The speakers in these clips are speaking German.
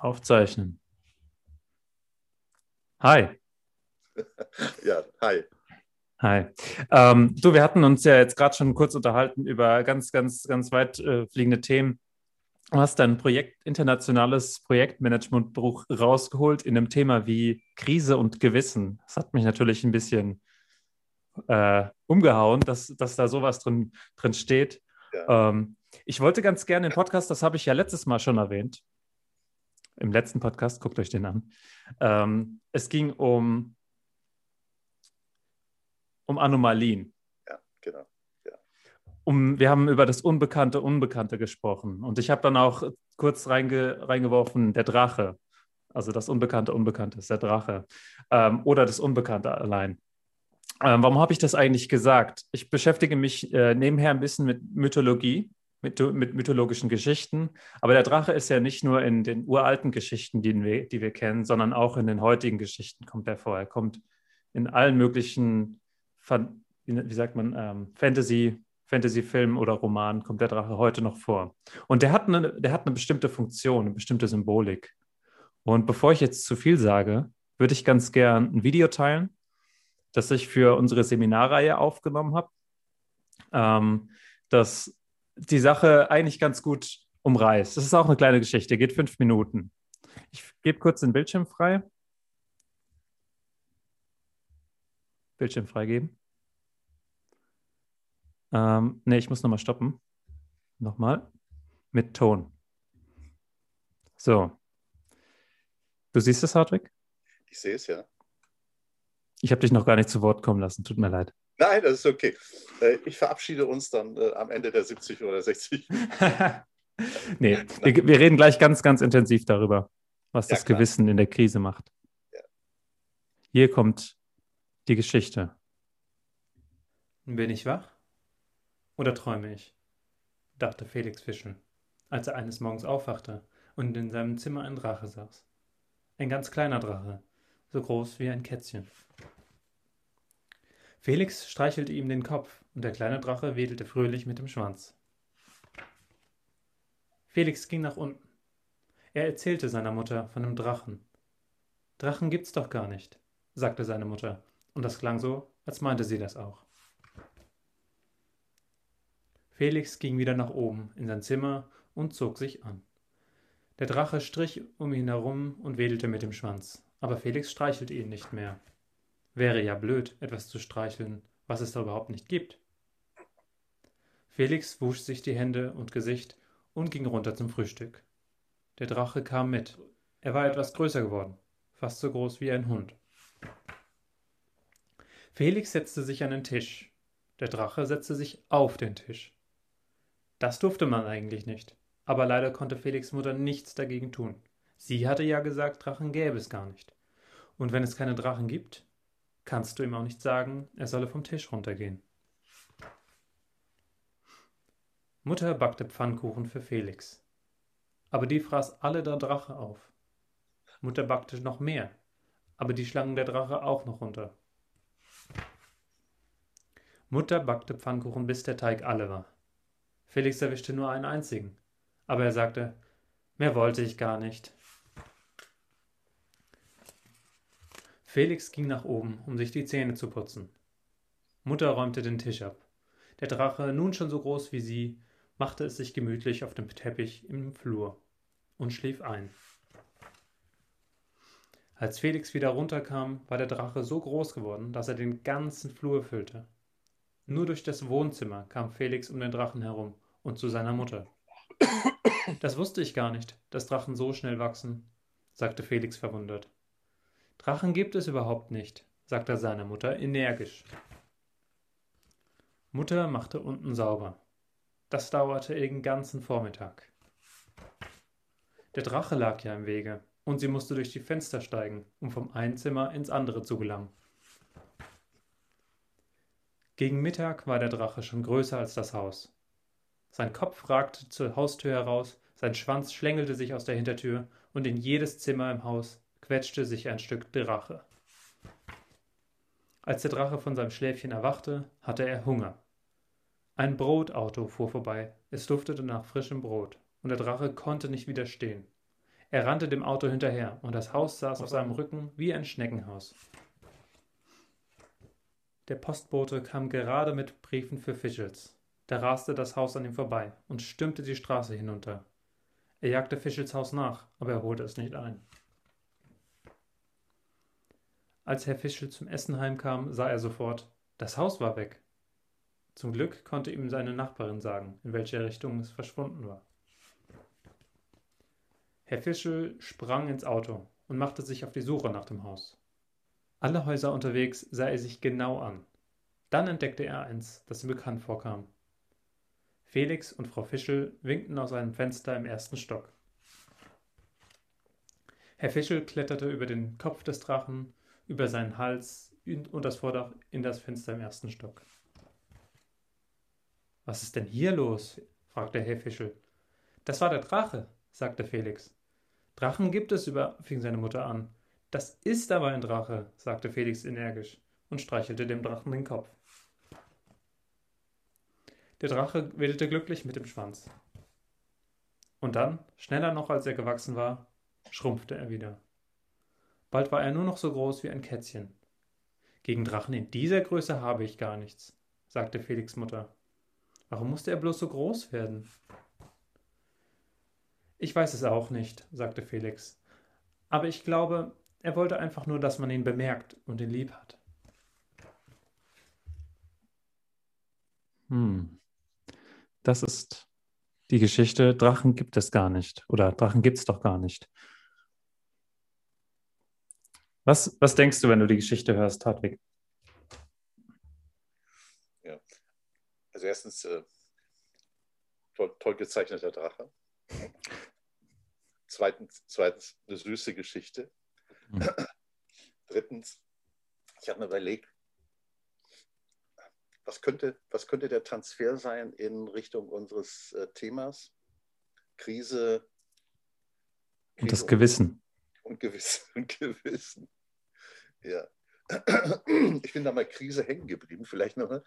Aufzeichnen. Hi. Ja, hi. Hi. Ähm, du, wir hatten uns ja jetzt gerade schon kurz unterhalten über ganz, ganz, ganz weit äh, fliegende Themen. Du hast dein Projekt, internationales Projektmanagementbuch rausgeholt in einem Thema wie Krise und Gewissen. Das hat mich natürlich ein bisschen äh, umgehauen, dass, dass da sowas drin, drin steht. Ja. Ähm, ich wollte ganz gerne den Podcast, das habe ich ja letztes Mal schon erwähnt, im letzten Podcast, guckt euch den an. Ähm, es ging um, um Anomalien. Ja, genau. Ja. Um, wir haben über das Unbekannte, Unbekannte gesprochen. Und ich habe dann auch kurz reinge, reingeworfen, der Drache. Also das Unbekannte, Unbekannte ist der Drache. Ähm, oder das Unbekannte allein. Ähm, warum habe ich das eigentlich gesagt? Ich beschäftige mich äh, nebenher ein bisschen mit Mythologie mit, mythologischen Geschichten. Aber der Drache ist ja nicht nur in den uralten Geschichten, die wir, die wir kennen, sondern auch in den heutigen Geschichten kommt er vor. Er kommt in allen möglichen, wie sagt man, ähm, Fantasy, Fantasy-Filmen oder Romanen kommt der Drache heute noch vor. Und der hat, eine, der hat eine bestimmte Funktion, eine bestimmte Symbolik. Und bevor ich jetzt zu viel sage, würde ich ganz gern ein Video teilen, das ich für unsere Seminarreihe aufgenommen habe. Ähm, das die Sache eigentlich ganz gut umreißt. Das ist auch eine kleine Geschichte, geht fünf Minuten. Ich gebe kurz den Bildschirm frei. Bildschirm freigeben. Ähm, ne, ich muss nochmal stoppen. Nochmal. Mit Ton. So. Du siehst es, Hartwig? Ich sehe es, ja. Ich habe dich noch gar nicht zu Wort kommen lassen. Tut mir leid. Nein, das ist okay. Äh, ich verabschiede uns dann äh, am Ende der 70 oder 60. nee, wir, wir, reden gleich ganz, ganz intensiv darüber, was ja, das klar. Gewissen in der Krise macht. Ja. Hier kommt die Geschichte. Bin ich wach? Oder träume ich? dachte Felix Fischen, als er eines Morgens aufwachte und in seinem Zimmer ein Drache saß. Ein ganz kleiner Drache, so groß wie ein Kätzchen. Felix streichelte ihm den Kopf, und der kleine Drache wedelte fröhlich mit dem Schwanz. Felix ging nach unten. Er erzählte seiner Mutter von dem Drachen. Drachen gibt's doch gar nicht, sagte seine Mutter, und das klang so, als meinte sie das auch. Felix ging wieder nach oben in sein Zimmer und zog sich an. Der Drache strich um ihn herum und wedelte mit dem Schwanz, aber Felix streichelte ihn nicht mehr. Wäre ja blöd, etwas zu streicheln, was es da überhaupt nicht gibt. Felix wusch sich die Hände und Gesicht und ging runter zum Frühstück. Der Drache kam mit. Er war etwas größer geworden, fast so groß wie ein Hund. Felix setzte sich an den Tisch. Der Drache setzte sich auf den Tisch. Das durfte man eigentlich nicht, aber leider konnte Felix Mutter nichts dagegen tun. Sie hatte ja gesagt, Drachen gäbe es gar nicht. Und wenn es keine Drachen gibt, kannst du ihm auch nicht sagen, er solle vom Tisch runtergehen. Mutter backte Pfannkuchen für Felix. Aber die fraß alle der Drache auf. Mutter backte noch mehr, aber die schlangen der Drache auch noch runter. Mutter backte Pfannkuchen, bis der Teig alle war. Felix erwischte nur einen einzigen, aber er sagte, mehr wollte ich gar nicht. Felix ging nach oben, um sich die Zähne zu putzen. Mutter räumte den Tisch ab. Der Drache, nun schon so groß wie sie, machte es sich gemütlich auf dem Teppich im Flur und schlief ein. Als Felix wieder runterkam, war der Drache so groß geworden, dass er den ganzen Flur füllte. Nur durch das Wohnzimmer kam Felix um den Drachen herum und zu seiner Mutter. Das wusste ich gar nicht, dass Drachen so schnell wachsen, sagte Felix verwundert. Drachen gibt es überhaupt nicht, sagte seine Mutter energisch. Mutter machte unten sauber. Das dauerte den ganzen Vormittag. Der Drache lag ja im Wege, und sie musste durch die Fenster steigen, um vom einen Zimmer ins andere zu gelangen. Gegen Mittag war der Drache schon größer als das Haus. Sein Kopf ragte zur Haustür heraus, sein Schwanz schlängelte sich aus der Hintertür, und in jedes Zimmer im Haus quetschte sich ein Stück Drache. Als der Drache von seinem Schläfchen erwachte, hatte er Hunger. Ein Brotauto fuhr vorbei, es duftete nach frischem Brot, und der Drache konnte nicht widerstehen. Er rannte dem Auto hinterher und das Haus saß auf seinem Rücken wie ein Schneckenhaus. Der Postbote kam gerade mit Briefen für Fischels. Da raste das Haus an ihm vorbei und stürmte die Straße hinunter. Er jagte Fischels Haus nach, aber er holte es nicht ein. Als Herr Fischel zum Essen heimkam, sah er sofort, das Haus war weg. Zum Glück konnte ihm seine Nachbarin sagen, in welche Richtung es verschwunden war. Herr Fischel sprang ins Auto und machte sich auf die Suche nach dem Haus. Alle Häuser unterwegs sah er sich genau an. Dann entdeckte er eins, das ihm bekannt vorkam. Felix und Frau Fischel winkten aus einem Fenster im ersten Stock. Herr Fischel kletterte über den Kopf des Drachen, über seinen Hals und das Vordach in das Fenster im ersten Stock. Was ist denn hier los? fragte Herr Fischel. Das war der Drache, sagte Felix. Drachen gibt es über, fing seine Mutter an. Das ist aber ein Drache, sagte Felix energisch und streichelte dem Drachen den Kopf. Der Drache wedelte glücklich mit dem Schwanz. Und dann, schneller noch als er gewachsen war, schrumpfte er wieder. Bald war er nur noch so groß wie ein Kätzchen. Gegen Drachen in dieser Größe habe ich gar nichts, sagte Felix Mutter. Warum musste er bloß so groß werden? Ich weiß es auch nicht, sagte Felix. Aber ich glaube, er wollte einfach nur, dass man ihn bemerkt und ihn lieb hat. Hm. Das ist die Geschichte. Drachen gibt es gar nicht. Oder Drachen gibt es doch gar nicht. Was, was denkst du, wenn du die Geschichte hörst, Hartwig? Ja. Also erstens äh, toll, toll gezeichneter Drache. Zweitens, zweitens eine süße Geschichte. Mhm. Drittens, ich habe mir überlegt, was könnte, was könnte der Transfer sein in Richtung unseres äh, Themas? Krise. Krise und das Gewissen. Und Gewissen. Und Gewissen. Ja. Ich bin da mal Krise hängen geblieben, vielleicht noch. Ne?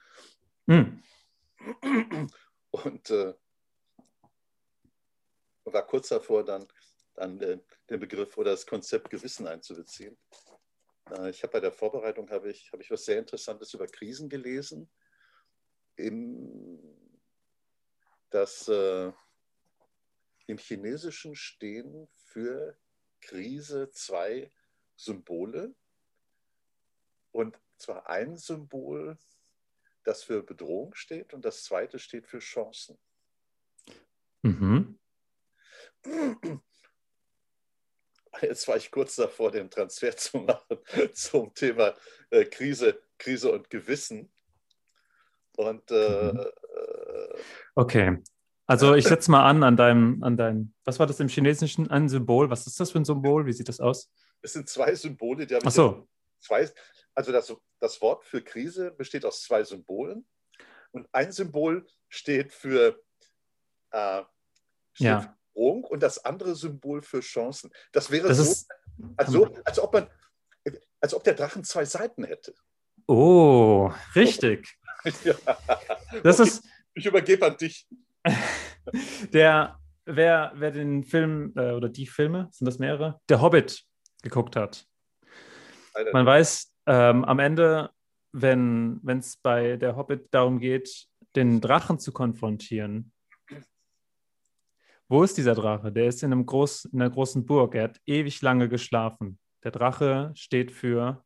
Mhm. Und äh, war kurz davor, dann dann äh, den Begriff oder das Konzept Gewissen einzubeziehen. Äh, ich habe bei der Vorbereitung habe ich, habe ich was sehr Interessantes über Krisen gelesen, im, dass äh, im Chinesischen stehen für Krise zwei Symbole. Und zwar ein Symbol, das für Bedrohung steht und das zweite steht für Chancen. Mhm. Jetzt war ich kurz davor, den Transfer zu machen zum Thema äh, Krise, Krise und Gewissen. Und äh, mhm. Äh, okay. Also ich setze mal an an deinem, an deinem, was war das im Chinesischen? Ein Symbol. Was ist das für ein Symbol? Wie sieht das aus? Es sind zwei Symbole, die habe Ach so. Zwei, also das, das Wort für Krise besteht aus zwei Symbolen. Und ein Symbol steht für, äh, steht ja. Sprung und das andere Symbol für Chancen. Das wäre das so, ist, also, als, ob man, als ob der Drachen zwei Seiten hätte. Oh, richtig. ja. Das okay. ist. Ich übergebe an dich. Der, wer, wer den Film äh, oder die Filme, sind das mehrere? Der Hobbit geguckt hat. Man weiß ähm, am Ende, wenn es bei der Hobbit darum geht, den Drachen zu konfrontieren, wo ist dieser Drache? Der ist in, einem groß, in einer großen Burg. Er hat ewig lange geschlafen. Der Drache steht für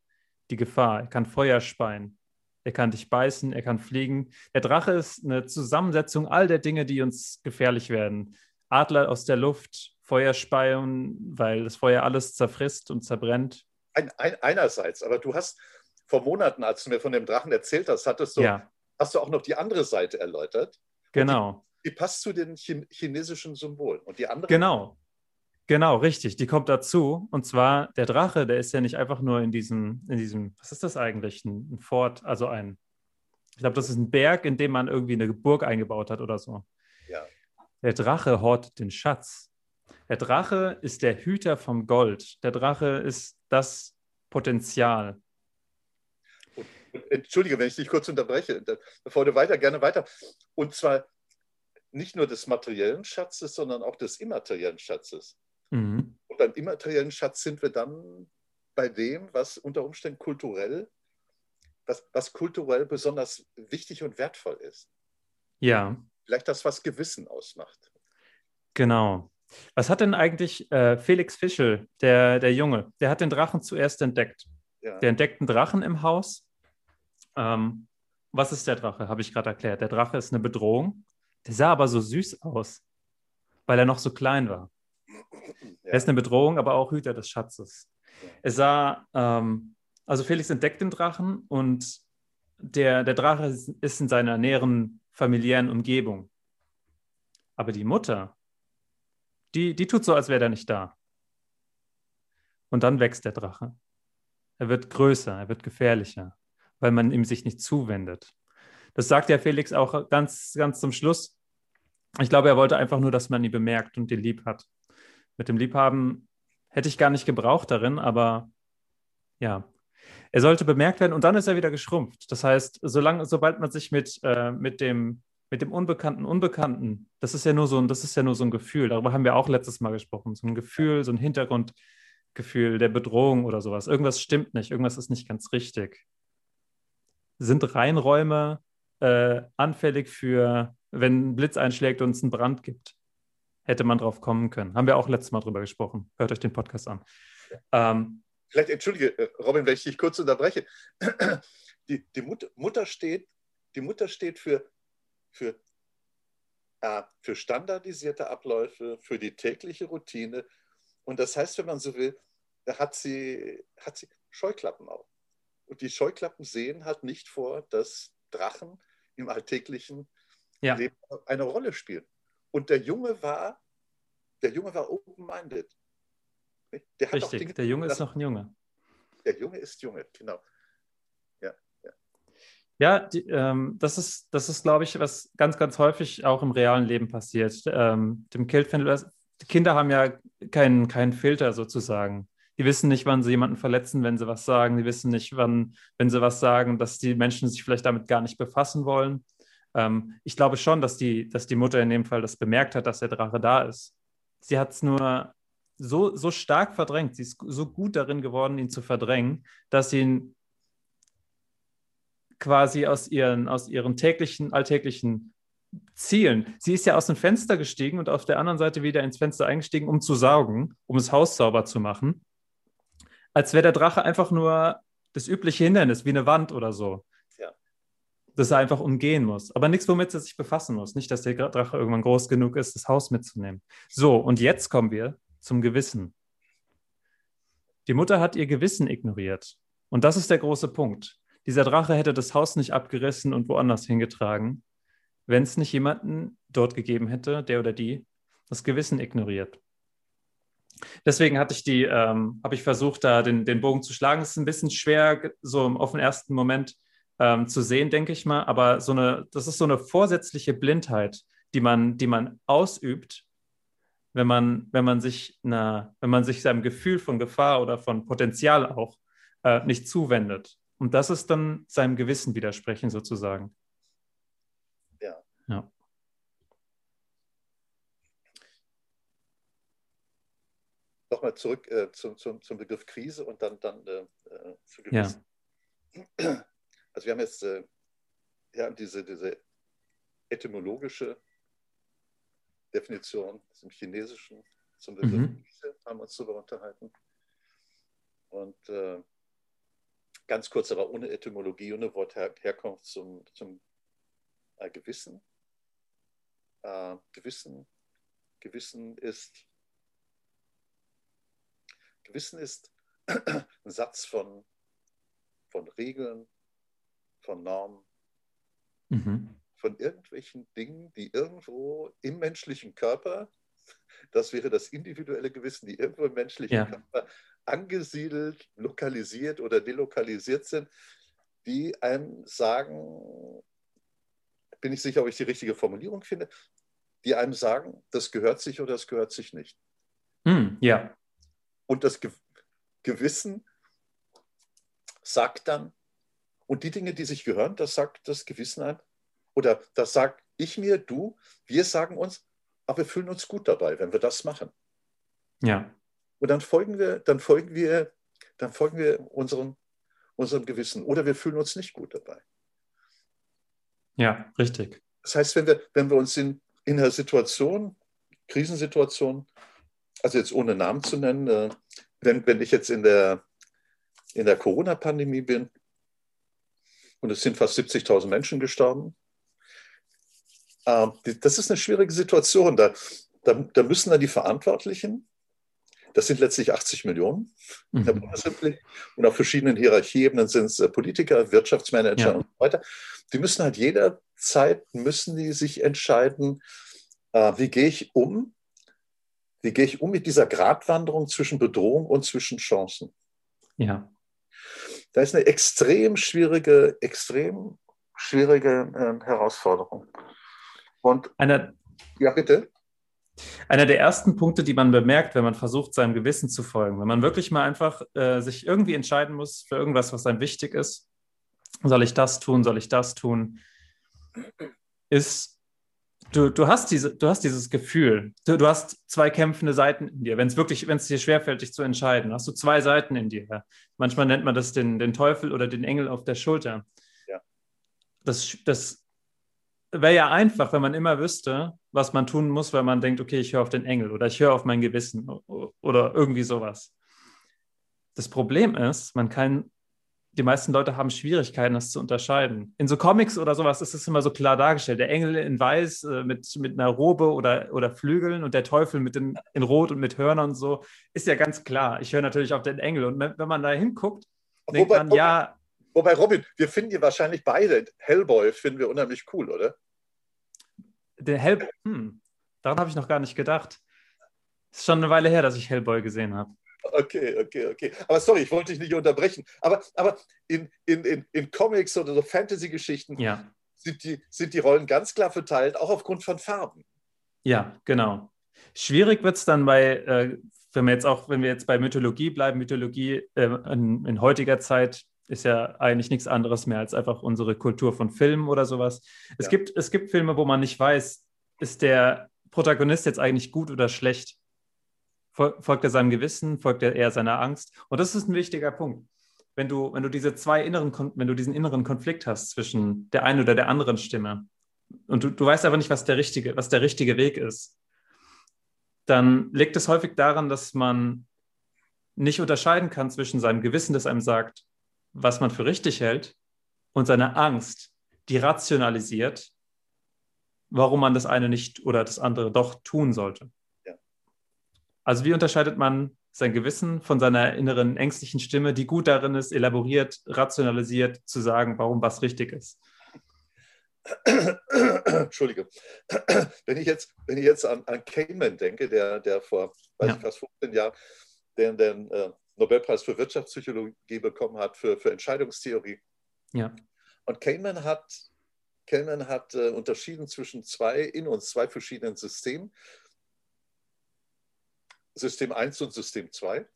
die Gefahr. Er kann Feuer speien. Er kann dich beißen. Er kann fliegen. Der Drache ist eine Zusammensetzung all der Dinge, die uns gefährlich werden. Adler aus der Luft, Feuer speien, weil das Feuer alles zerfrisst und zerbrennt. Ein, ein, einerseits, aber du hast vor Monaten, als du mir von dem Drachen erzählt hast, hattest du, ja. hast du auch noch die andere Seite erläutert. Genau die passt zu den chinesischen Symbolen. Und die andere. Genau. Genau, richtig. Die kommt dazu. Und zwar der Drache, der ist ja nicht einfach nur in diesem, in diesem, was ist das eigentlich? Ein, ein Fort, also ein, ich glaube, das ist ein Berg, in dem man irgendwie eine Burg eingebaut hat oder so. Ja. Der Drache hortet den Schatz. Der Drache ist der Hüter vom Gold. Der Drache ist das Potenzial. Entschuldige, wenn ich dich kurz unterbreche, bevor du weiter, gerne weiter. Und zwar nicht nur des materiellen Schatzes, sondern auch des immateriellen Schatzes. Mhm. Und beim immateriellen Schatz sind wir dann bei dem, was unter Umständen kulturell, was, was kulturell besonders wichtig und wertvoll ist. Ja. Vielleicht das, was Gewissen ausmacht. Genau. Was hat denn eigentlich äh, Felix Fischel, der, der Junge, der hat den Drachen zuerst entdeckt. Ja. Der entdeckt einen Drachen im Haus. Ähm, was ist der Drache? Habe ich gerade erklärt. Der Drache ist eine Bedrohung. Der sah aber so süß aus, weil er noch so klein war. Ja. Er ist eine Bedrohung, aber auch Hüter des Schatzes. Ja. Er sah, ähm, also Felix entdeckt den Drachen und der, der Drache ist in seiner näheren familiären Umgebung. Aber die Mutter, die, die tut so, als wäre er nicht da. Und dann wächst der Drache. Er wird größer, er wird gefährlicher, weil man ihm sich nicht zuwendet. Das sagt ja Felix auch ganz, ganz zum Schluss. Ich glaube, er wollte einfach nur, dass man ihn bemerkt und ihn lieb hat. Mit dem Liebhaben hätte ich gar nicht gebraucht darin, aber ja, er sollte bemerkt werden und dann ist er wieder geschrumpft. Das heißt, solange, sobald man sich mit, äh, mit, dem, mit dem Unbekannten, Unbekannten, das ist ja nur so ein, das ist ja nur so ein Gefühl. Darüber haben wir auch letztes Mal gesprochen. So ein Gefühl, so ein Hintergrundgefühl der Bedrohung oder sowas. Irgendwas stimmt nicht, irgendwas ist nicht ganz richtig. Sind Reinräume äh, anfällig für, wenn ein Blitz einschlägt und es einen Brand gibt. Hätte man drauf kommen können. Haben wir auch letztes Mal drüber gesprochen. Hört euch den Podcast an. Ähm, Vielleicht, entschuldige, äh, Robin, wenn ich dich kurz unterbreche. Die, die Mutter, Mutter, steht, die Mutter steht für, für, äh, für standardisierte Abläufe, für die tägliche Routine. Und das heißt, wenn man so will, hat sie, hat sie Scheuklappen auf. Und die Scheuklappen sehen halt nicht vor, dass Drachen im alltäglichen ja. Leben eine Rolle spielen. Und der Junge war, der Junge war open-minded. Richtig, der Junge ist noch ein Junge. Der Junge ist Junge, genau. Ja, die, ähm, das ist, das ist glaube ich, was ganz, ganz häufig auch im realen Leben passiert. Ähm, dem Killfindel, Kinder haben ja keinen, keinen Filter sozusagen. Die wissen nicht, wann sie jemanden verletzen, wenn sie was sagen. Die wissen nicht, wann, wenn sie was sagen, dass die Menschen sich vielleicht damit gar nicht befassen wollen. Ähm, ich glaube schon, dass die, dass die Mutter in dem Fall das bemerkt hat, dass der Drache da ist. Sie hat es nur so, so stark verdrängt. Sie ist so gut darin geworden, ihn zu verdrängen, dass sie ihn quasi aus ihren, aus ihren täglichen, alltäglichen Zielen. Sie ist ja aus dem Fenster gestiegen und auf der anderen Seite wieder ins Fenster eingestiegen, um zu saugen, um das Haus sauber zu machen als wäre der Drache einfach nur das übliche Hindernis, wie eine Wand oder so. Ja. Das er einfach umgehen muss. Aber nichts, womit er sich befassen muss. Nicht, dass der Drache irgendwann groß genug ist, das Haus mitzunehmen. So, und jetzt kommen wir zum Gewissen. Die Mutter hat ihr Gewissen ignoriert. Und das ist der große Punkt. Dieser Drache hätte das Haus nicht abgerissen und woanders hingetragen, wenn es nicht jemanden dort gegeben hätte, der oder die das Gewissen ignoriert. Deswegen hatte ich die, ähm, habe ich versucht, da den, den Bogen zu schlagen. Es ist ein bisschen schwer, so auf den ersten Moment ähm, zu sehen, denke ich mal. Aber so eine, das ist so eine vorsätzliche Blindheit, die man, die man ausübt, wenn man, wenn man sich einer, wenn man sich seinem Gefühl von Gefahr oder von Potenzial auch äh, nicht zuwendet. Und das ist dann seinem Gewissen widersprechen, sozusagen. Ja. Ja. nochmal zurück äh, zum, zum, zum Begriff Krise und dann, dann äh, äh zu Gewissen. Ja. Also wir haben jetzt äh, ja, diese, diese etymologische Definition zum Chinesischen zum Begriff mhm. Krise haben wir uns darüber unterhalten. Und äh, ganz kurz, aber ohne Etymologie, ohne Wortherkunft zum, zum äh, Gewissen. Äh, Gewissen. Gewissen ist Gewissen ist ein Satz von, von Regeln, von Normen, mhm. von irgendwelchen Dingen, die irgendwo im menschlichen Körper, das wäre das individuelle Gewissen, die irgendwo im menschlichen ja. Körper angesiedelt, lokalisiert oder delokalisiert sind, die einem sagen, bin ich sicher, ob ich die richtige Formulierung finde, die einem sagen, das gehört sich oder das gehört sich nicht. Mm, ja. Und das Gewissen sagt dann, und die Dinge, die sich gehören, das sagt das Gewissen ein. Oder das sagt ich mir, du, wir sagen uns, aber wir fühlen uns gut dabei, wenn wir das machen. Ja. Und dann folgen wir, dann folgen wir, dann folgen wir unserem, unserem Gewissen. Oder wir fühlen uns nicht gut dabei. Ja, richtig. Das heißt, wenn wir, wenn wir uns in, in einer Situation, Krisensituation, also jetzt ohne Namen zu nennen, äh, wenn, wenn ich jetzt in der, in der Corona-Pandemie bin und es sind fast 70.000 Menschen gestorben, äh, das ist eine schwierige Situation. Da, da, da müssen dann die Verantwortlichen, das sind letztlich 80 Millionen in der mhm. Bundesrepublik und auf verschiedenen Hierarchieebenen sind es äh, Politiker, Wirtschaftsmanager ja. und so weiter. Die müssen halt jederzeit, müssen die sich entscheiden, äh, wie gehe ich um, wie gehe ich um mit dieser Gratwanderung zwischen Bedrohung und zwischen Chancen. Ja. Da ist eine extrem schwierige, extrem schwierige äh, Herausforderung. Und einer, ja, bitte. Einer der ersten Punkte, die man bemerkt, wenn man versucht, seinem Gewissen zu folgen, wenn man wirklich mal einfach äh, sich irgendwie entscheiden muss für irgendwas, was einem wichtig ist, soll ich das tun, soll ich das tun, ist, du, du, hast, diese, du hast dieses Gefühl, du, du hast zwei kämpfende Seiten in dir. Wenn es wirklich, wenn es dir schwerfällt, dich zu entscheiden, hast du zwei Seiten in dir. Manchmal nennt man das den, den Teufel oder den Engel auf der Schulter. Ja. Das, das wäre ja einfach, wenn man immer wüsste, was man tun muss, weil man denkt, okay, ich höre auf den Engel oder ich höre auf mein Gewissen oder irgendwie sowas. Das Problem ist, man kann, die meisten Leute haben Schwierigkeiten, das zu unterscheiden. In so Comics oder sowas ist es immer so klar dargestellt. Der Engel in Weiß äh, mit, mit einer Robe oder, oder Flügeln und der Teufel mit den, in Rot und mit Hörnern und so, ist ja ganz klar. Ich höre natürlich auf den Engel. Und wenn man da hinguckt, denkt man, ja. Wobei, Robin, wir finden die wahrscheinlich beide. Hellboy finden wir unheimlich cool, oder? Der Hell, hm, daran habe ich noch gar nicht gedacht. Ist schon eine Weile her, dass ich Hellboy gesehen habe. Okay, okay, okay. Aber sorry, ich wollte dich nicht unterbrechen. Aber, aber in, in, in, in Comics oder so Fantasy-Geschichten ja. sind, die, sind die Rollen ganz klar verteilt, auch aufgrund von Farben. Ja, genau. Schwierig wird es dann bei, äh, wenn wir jetzt auch, wenn wir jetzt bei Mythologie bleiben, Mythologie äh, in, in heutiger Zeit ist ja eigentlich nichts anderes mehr als einfach unsere Kultur von Filmen oder sowas. Es, ja. gibt, es gibt Filme, wo man nicht weiß, ist der Protagonist jetzt eigentlich gut oder schlecht? Folgt er seinem Gewissen, folgt er eher seiner Angst? Und das ist ein wichtiger Punkt. Wenn du, wenn du diese zwei inneren, wenn du diesen inneren Konflikt hast zwischen der einen oder der anderen Stimme und du, du weißt aber nicht, was der richtige, was der richtige Weg ist, dann liegt es häufig daran, dass man nicht unterscheiden kann zwischen seinem Gewissen, das einem sagt, was man für richtig hält und seine Angst, die rationalisiert, warum man das eine nicht oder das andere doch tun sollte. Ja. Also wie unterscheidet man sein Gewissen von seiner inneren ängstlichen Stimme, die gut darin ist, elaboriert, rationalisiert zu sagen, warum was richtig ist? Entschuldige. Wenn ich jetzt, wenn ich jetzt an, an Kahneman denke, der, der vor weiß ja. ich, fast 15 Jahren den, den äh, Nobelpreis für Wirtschaftspsychologie bekommen hat, für, für Entscheidungstheorie. Ja. Und Kahneman hat, Kahneman hat äh, unterschieden zwischen zwei, in uns zwei verschiedenen Systemen. System 1 und System 2.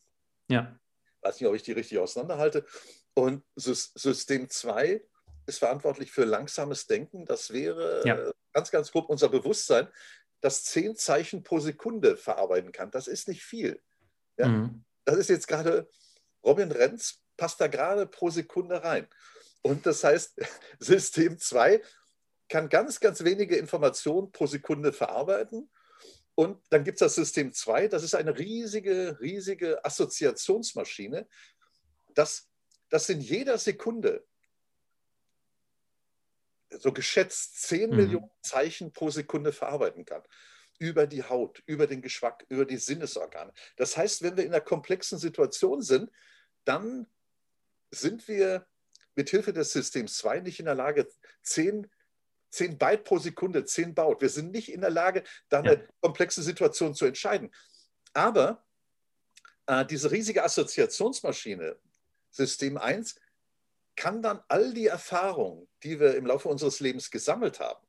Ja. Weiß nicht, ob ich die richtig auseinanderhalte. Und System 2 ist verantwortlich für langsames Denken. Das wäre ja. ganz, ganz grob unser Bewusstsein, das zehn Zeichen pro Sekunde verarbeiten kann. Das ist nicht viel. Ja? Mhm das ist jetzt gerade, Robin Renz passt da gerade pro Sekunde rein. Und das heißt, System 2 kann ganz, ganz wenige Informationen pro Sekunde verarbeiten. Und dann gibt es das System 2, das ist eine riesige, riesige Assoziationsmaschine, das, das in jeder Sekunde so geschätzt 10 mhm. Millionen Zeichen pro Sekunde verarbeiten kann über die Haut, über den Geschmack, über die Sinnesorgane. Das heißt, wenn wir in einer komplexen Situation sind, dann sind wir mit Hilfe des Systems 2 nicht in der Lage, 10, 10 Byte pro Sekunde, 10 baut. Wir sind nicht in der Lage, da eine ja. komplexe Situation zu entscheiden. Aber äh, diese riesige Assoziationsmaschine, System 1, kann dann all die Erfahrungen, die wir im Laufe unseres Lebens gesammelt haben,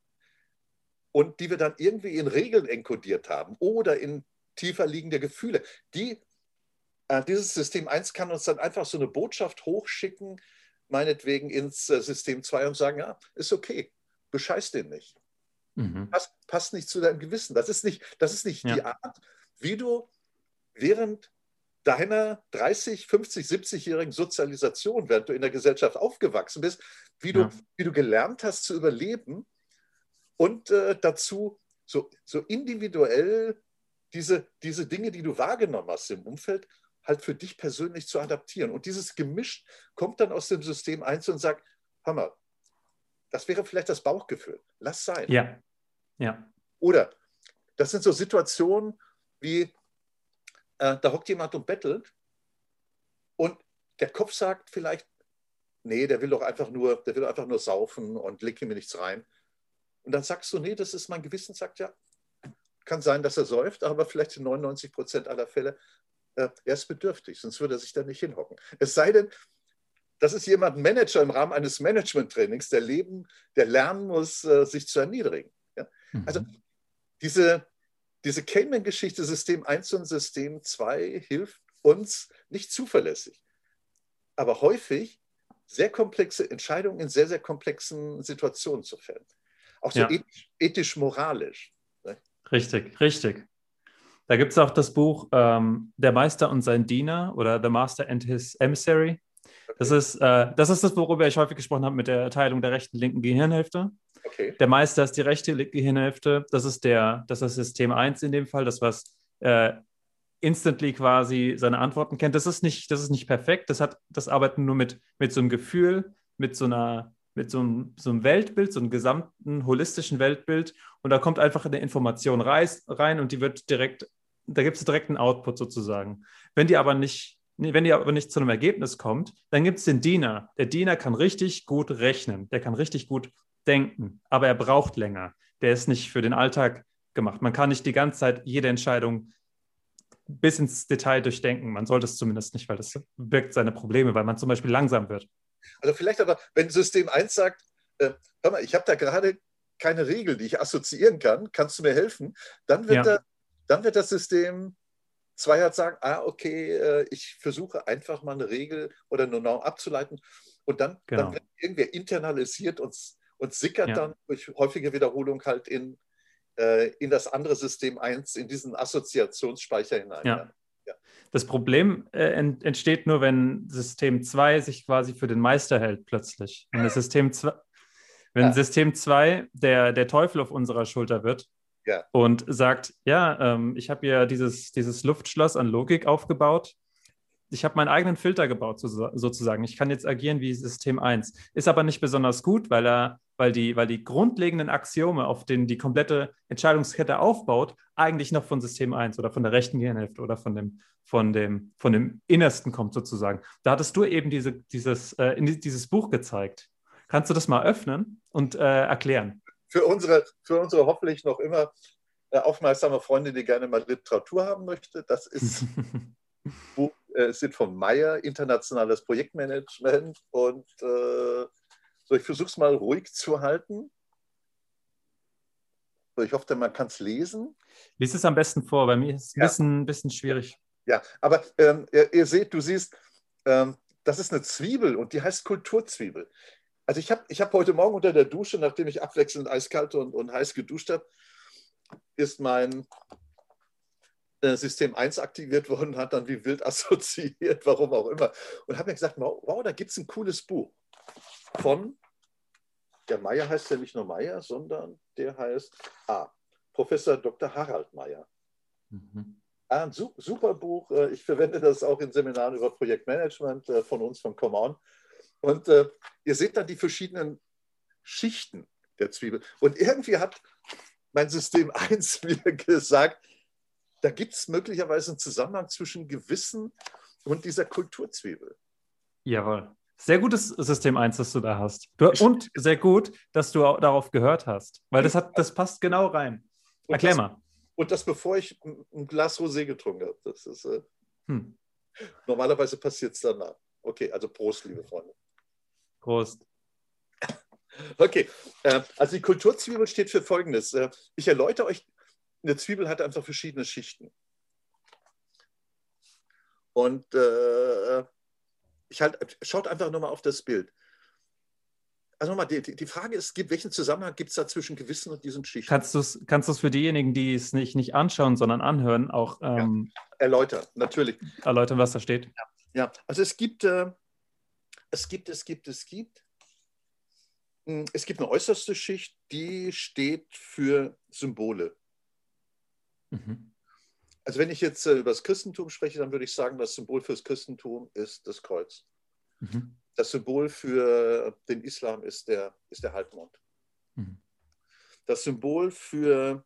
und die wir dann irgendwie in Regeln enkodiert haben oder in tiefer liegende Gefühle. Die, äh, dieses System 1 kann uns dann einfach so eine Botschaft hochschicken, meinetwegen ins äh, System 2 und sagen, ja, ist okay, bescheiß den nicht. Mhm. Passt, passt nicht zu deinem Gewissen. Das ist nicht, das ist nicht ja. die Art, wie du während deiner 30, 50, 70-jährigen Sozialisation, während du in der Gesellschaft aufgewachsen bist, wie du, ja. wie du gelernt hast zu überleben und äh, dazu so, so individuell diese, diese Dinge, die du wahrgenommen hast im Umfeld, halt für dich persönlich zu adaptieren. Und dieses Gemisch kommt dann aus dem System 1 und sagt, Hammer, das wäre vielleicht das Bauchgefühl. Lass sein. Ja. Ja. Oder das sind so Situationen wie, äh, da hockt jemand und bettelt und der Kopf sagt vielleicht, nee, der will doch einfach nur, der will einfach nur saufen und legt mir nichts rein. Und dann sagst du, nee, das ist mein Gewissen, sagt ja, kann sein, dass er säuft, aber vielleicht in 99 Prozent aller Fälle, äh, er ist bedürftig, sonst würde er sich da nicht hinhocken. Es sei denn, das ist jemand Manager im Rahmen eines Management-Trainings, der leben, der lernen muss, äh, sich zu erniedrigen. Ja? Mhm. Also diese, diese Cayman-Geschichte System 1 und System 2 hilft uns nicht zuverlässig, aber häufig sehr komplexe Entscheidungen in sehr, sehr komplexen Situationen zu fällen. Auch so ja. ethisch-moralisch. Ne? Richtig, richtig. Da gibt es auch das Buch ähm, Der Meister und sein Diener oder The Master and His Emissary. Das ist, äh, das ist das, worüber ich häufig gesprochen habe mit der Teilung der rechten linken Gehirnhälfte. Okay. Der Meister ist die rechte Gehirnhälfte. Das ist der, das ist System 1 in dem Fall, das was äh, instantly quasi seine Antworten kennt. Das ist nicht, das ist nicht perfekt. Das hat das Arbeiten nur mit, mit so einem Gefühl, mit so einer, mit so einem, so einem Weltbild, so einem gesamten holistischen Weltbild. Und da kommt einfach eine Information rein und die wird direkt, da gibt es direkt einen Output sozusagen. Wenn die aber nicht wenn ihr aber nicht zu einem Ergebnis kommt, dann gibt es den Diener. Der Diener kann richtig gut rechnen, der kann richtig gut denken, aber er braucht länger. Der ist nicht für den Alltag gemacht. Man kann nicht die ganze Zeit jede Entscheidung bis ins Detail durchdenken. Man sollte es zumindest nicht, weil das birgt seine Probleme, weil man zum Beispiel langsam wird. Also vielleicht aber, wenn System 1 sagt, äh, hör mal, ich habe da gerade keine Regel, die ich assoziieren kann, kannst du mir helfen? Dann wird, ja. da, dann wird das System Zwei hat sagen, ah, okay, äh, ich versuche einfach mal eine Regel oder eine Norm abzuleiten und dann, genau. dann wird irgendwer internalisiert und, und sickert ja. dann durch häufige Wiederholung halt in, äh, in das andere System 1, in diesen Assoziationsspeicher hinein. Ja. Ja. Das Problem äh, entsteht nur, wenn System 2 sich quasi für den Meister hält plötzlich. Wenn das System 2, wenn ja. System 2 der, der Teufel auf unserer Schulter wird, ja. und sagt, ja, ähm, ich habe ja dieses, dieses Luftschloss an Logik aufgebaut. Ich habe meinen eigenen Filter gebaut, sozusagen. Ich kann jetzt agieren wie System 1. Ist aber nicht besonders gut, weil, er, weil, die, weil die grundlegenden Axiome, auf denen die komplette Entscheidungskette aufbaut, eigentlich noch von System 1 oder von der rechten Gehirnhälfte oder von dem, von dem, von dem Innersten kommt, sozusagen. Da hattest du eben diese, dieses, äh, dieses Buch gezeigt. Kannst du das mal öffnen und äh, erklären? für unsere, für unsere hoffentlich noch immer äh, aufmerksame Freundin, die gerne mal Literatur haben möchte. Das ist Buch, äh, sind von Meyer, internationales Projektmanagement. Und äh, so, ich versuche es mal ruhig zu halten. So, ich hoffe, man kann es lesen. Lies es am besten vor, bei mir ist es ein ja. bisschen, bisschen schwierig. Ja, aber ähm, ihr, ihr, seht, du siehst, ähm, das ist eine Zwiebel und die heißt Kulturzwiebel. Also ich habe ich hab heute Morgen unter der Dusche, nachdem ich abwechselnd eiskalt und, und heiß geduscht habe, ist mein System 1 aktiviert worden, hat dann wie wild assoziiert, warum auch immer. Und habe mir gesagt, wow, da gibt es ein cooles Buch von, der Meier heißt ja nicht nur Meier, sondern der heißt ah, Professor Dr. Harald Meier. Mhm. Ah, ein super Buch. Äh, ich verwende das auch in Seminaren über Projektmanagement äh, von uns, von Come On. Und äh, ihr seht dann die verschiedenen Schichten der Zwiebel. Und irgendwie hat mein System 1 mir gesagt, da gibt es möglicherweise einen Zusammenhang zwischen Gewissen und dieser Kulturzwiebel. Jawohl. Sehr gutes System 1, das du da hast. Du, und sehr gut, dass du darauf gehört hast, weil das, hat, das passt genau rein. Erklär das, mal. Und das bevor ich ein Glas Rosé getrunken habe. Das ist, äh, hm. Normalerweise passiert es danach. Okay, also Prost, liebe Freunde. Prost. Okay, äh, also die Kulturzwiebel steht für Folgendes. Äh, ich erläutere euch, eine Zwiebel hat einfach verschiedene Schichten. Und äh, ich halt, schaut einfach nur mal auf das Bild. also nochmal, die, die Frage ist, welchen Zusammenhang gibt es da zwischen Gewissen und diesen Schichten? Kannst du es kannst für diejenigen, die es nicht, nicht anschauen, sondern anhören, auch ähm, ja, erläutern, natürlich. Erläutern, was da steht? Ja, ja. also es gibt, äh, es gibt, es gibt, es gibt, hm, es gibt eine äußerste Schicht, die steht für Symbole. Mhm. Also wenn ich jetzt äh, über das Christentum spreche, dann würde ich sagen, das Symbol für das Christentum ist das Kreuz. Mhm. Das Symbol für den Islam ist der, ist der Halbmond. Mhm. Das Symbol für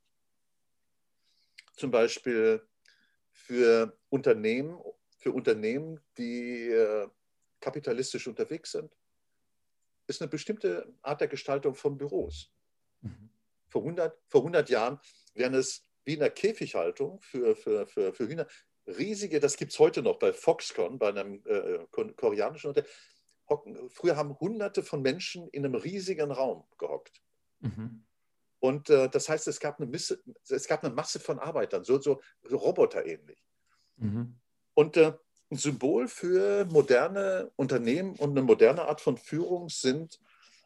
zum Beispiel für Unternehmen, für Unternehmen, die äh, kapitalistisch unterwegs sind, ist eine bestimmte Art der Gestaltung von Büros. Mhm. Vor, 100, vor 100 Jahren wären es wie in der Käfighaltung für, für, für, für Hühner riesige, das gibt es heute noch bei Foxconn, bei einem äh, koreanischen Hotel. Früher haben hunderte von Menschen in einem riesigen Raum gehockt. Mhm. Und äh, das heißt, es gab, eine Misse, es gab eine Masse von Arbeitern, so, so, so Roboter ähnlich. Mhm. Und äh, ein Symbol für moderne Unternehmen und eine moderne Art von Führung sind,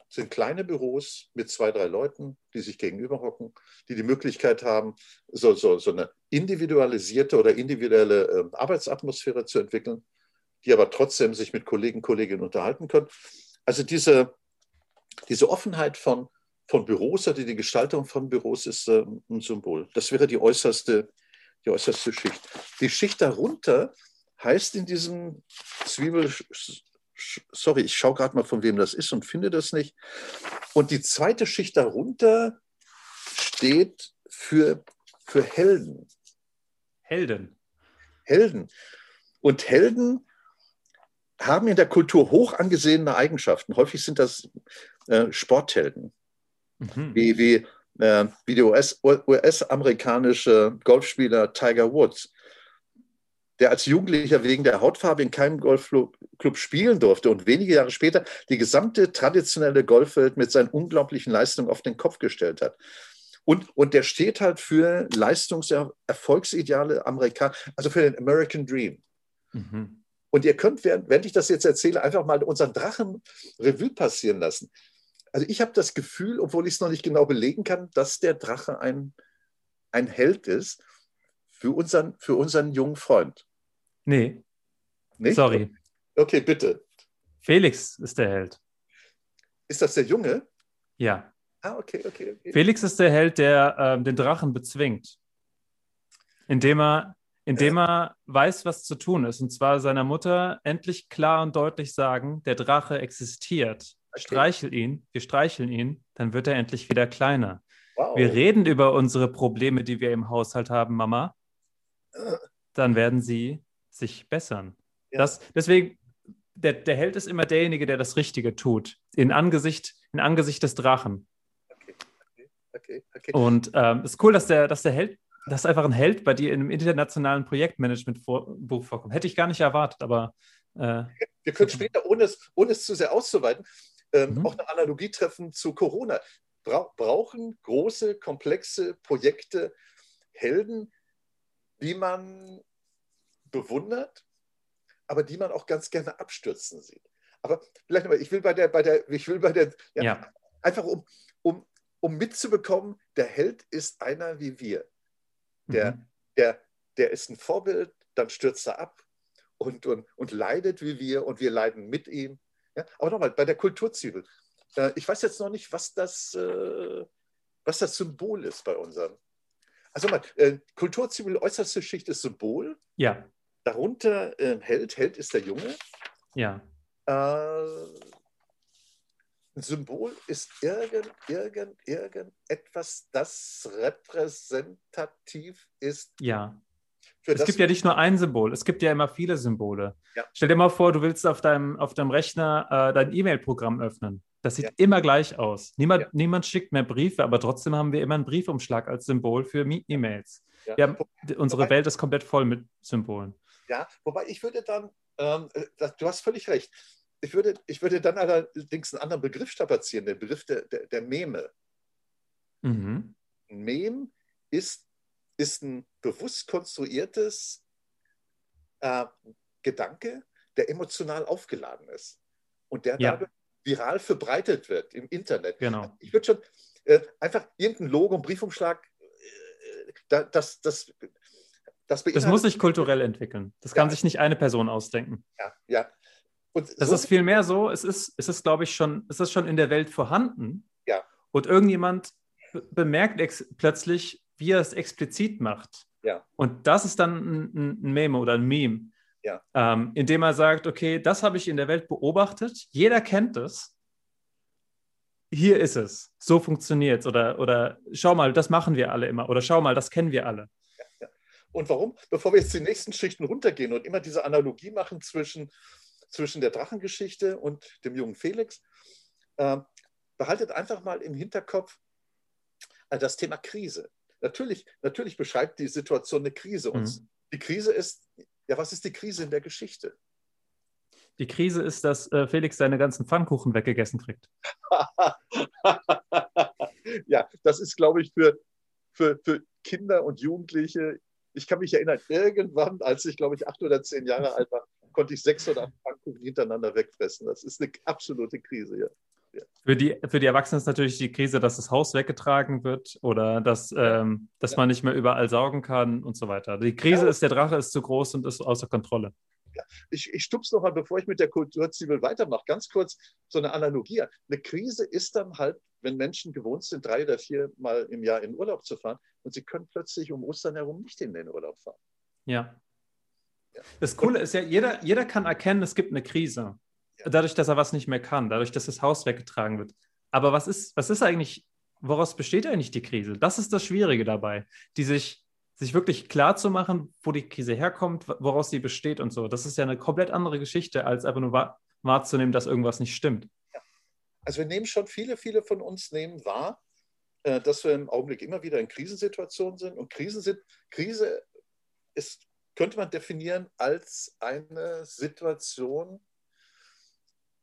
sind kleine Büros mit zwei, drei Leuten, die sich gegenüber hocken, die die Möglichkeit haben, so, so, so eine individualisierte oder individuelle äh, Arbeitsatmosphäre zu entwickeln, die aber trotzdem sich mit Kollegen, Kolleginnen unterhalten können. Also diese, diese Offenheit von, von Büros oder die Gestaltung von Büros ist äh, ein Symbol. Das wäre die äußerste, die äußerste Schicht. Die Schicht darunter heißt in diesem Zwiebel, sorry, ich schaue gerade mal, von wem das ist und finde das nicht. Und die zweite Schicht darunter steht für, für Helden. Helden. Helden. Und Helden haben in der Kultur hoch angesehene Eigenschaften. Häufig sind das äh, Sporthelden, mhm. wie, wie, äh, wie der US-amerikanische US Golfspieler Tiger Woods der als Jugendlicher wegen der Hautfarbe in keinem Golfclub spielen durfte und wenige Jahre später die gesamte traditionelle Golfwelt mit seinen unglaublichen Leistungen auf den Kopf gestellt hat. Und, und der steht halt für Leistungserfolgsideale Amerikaner, also für den American Dream. Mhm. Und ihr könnt, während ich das jetzt erzähle, einfach mal unseren Drachen Revue passieren lassen. Also ich habe das Gefühl, obwohl ich es noch nicht genau belegen kann, dass der Drache ein, ein Held ist für unseren, für unseren jungen Freund. Nee. Nicht? Sorry. Okay, bitte. Felix ist der Held. Ist das der Junge? Ja. Ah, okay, okay. okay. Felix ist der Held, der äh, den Drachen bezwingt. Indem er, indem er weiß, was zu tun ist. Und zwar seiner Mutter endlich klar und deutlich sagen, der Drache existiert. Okay. Streichel ihn, wir streicheln ihn, dann wird er endlich wieder kleiner. Wow. Wir reden über unsere Probleme, die wir im Haushalt haben, Mama. Dann werden sie sich bessern. Ja. Das, deswegen, der, der Held ist immer derjenige, der das Richtige tut, in Angesicht, in Angesicht des Drachen. Okay, okay, okay, okay. Und ähm, es ist cool, dass der, dass der Held, dass einfach ein Held bei dir in einem internationalen Projektmanagement-Buch vorkommt. Hätte ich gar nicht erwartet, aber. Äh, Wir können später, ohne es, ohne es zu sehr auszuweiten, ähm, mhm. auch eine Analogie treffen zu Corona. Bra brauchen große, komplexe Projekte Helden, die man bewundert, aber die man auch ganz gerne abstürzen sieht. Aber vielleicht nochmal, ich will bei der, bei der, ich will bei der, ja, ja. einfach um, um, um mitzubekommen, der Held ist einer wie wir. Der, mhm. der, der ist ein Vorbild, dann stürzt er ab und, und, und leidet wie wir und wir leiden mit ihm. Ja? Aber nochmal, bei der Kulturzwiebel. Äh, ich weiß jetzt noch nicht, was das, äh, was das Symbol ist bei unseren. Also mal, äh, Kulturzwiebel, äußerste Schicht ist Symbol. Ja. Darunter äh, Held, Held ist der Junge. Ja. Äh, ein Symbol ist irgend, irgend, irgend etwas, das repräsentativ ist. Ja. es gibt ja nicht nur ein Symbol, es gibt ja immer viele Symbole. Ja. Stell dir mal vor, du willst auf deinem, auf deinem Rechner äh, dein E-Mail-Programm öffnen. Das sieht ja. immer gleich aus. Niemand, ja. niemand schickt mehr Briefe, aber trotzdem haben wir immer einen Briefumschlag als Symbol für E-Mails. Unsere Welt ist komplett voll mit Symbolen. Ja, wobei ich würde dann, ähm, äh, du hast völlig recht, ich würde, ich würde dann allerdings einen anderen Begriff strapazieren, den Begriff der, der, der Meme. Mhm. Ein Mem ist, ist ein bewusst konstruiertes äh, Gedanke, der emotional aufgeladen ist und der ja. dadurch viral verbreitet wird im Internet. Genau. Ich würde schon äh, einfach irgendein Logo, ein Briefumschlag, äh, das, das, das, das muss sich kulturell entwickeln. Das kann ja. sich nicht eine Person ausdenken. Ja, ja. Und das so ist vielmehr so, es ist, es ist glaube ich, schon, es ist schon in der Welt vorhanden. Ja. Und irgendjemand bemerkt plötzlich, wie er es explizit macht. Ja. Und das ist dann ein, ein Meme oder ein Meme. Ja. Ähm, indem er sagt, okay, das habe ich in der Welt beobachtet, jeder kennt es. Hier ist es, so funktioniert es. Oder, oder schau mal, das machen wir alle immer. Oder schau mal, das kennen wir alle. Und warum? Bevor wir jetzt die nächsten Schichten runtergehen und immer diese Analogie machen zwischen, zwischen der Drachengeschichte und dem jungen Felix, äh, behaltet einfach mal im Hinterkopf äh, das Thema Krise. Natürlich, natürlich beschreibt die Situation eine Krise uns. Mhm. Die Krise ist, ja, was ist die Krise in der Geschichte? Die Krise ist, dass äh, Felix seine ganzen Pfannkuchen weggegessen kriegt. ja, das ist, glaube ich, für, für, für Kinder und Jugendliche. Ich kann mich erinnern, irgendwann, als ich, glaube ich, acht oder zehn Jahre alt war, konnte ich sechs oder acht Pfannkuchen hintereinander wegfressen. Das ist eine absolute Krise. Ja. Für die, für die Erwachsenen ist natürlich die Krise, dass das Haus weggetragen wird oder dass, ähm, dass ja. man nicht mehr überall saugen kann und so weiter. Die Krise ja. ist, der Drache ist zu groß und ist außer Kontrolle. Ja. Ich, ich stupse noch mal, bevor ich mit der Kulturzwiebel weitermache, ganz kurz so eine Analogie. Eine Krise ist dann halt, wenn Menschen gewohnt sind, drei oder vier Mal im Jahr in Urlaub zu fahren und sie können plötzlich um Ostern herum nicht in den Urlaub fahren. Ja. Das Coole ist ja, jeder, jeder kann erkennen, es gibt eine Krise dadurch, dass er was nicht mehr kann, dadurch, dass das Haus weggetragen wird. Aber was ist, was ist eigentlich, woraus besteht eigentlich die Krise? Das ist das Schwierige dabei, die sich, sich wirklich klar zu machen, wo die Krise herkommt, woraus sie besteht und so. Das ist ja eine komplett andere Geschichte, als einfach nur wahr, wahrzunehmen, dass irgendwas nicht stimmt. Also wir nehmen schon, viele, viele von uns nehmen wahr, äh, dass wir im Augenblick immer wieder in Krisensituationen sind. Und Krisen sind, Krise ist, könnte man definieren als eine Situation,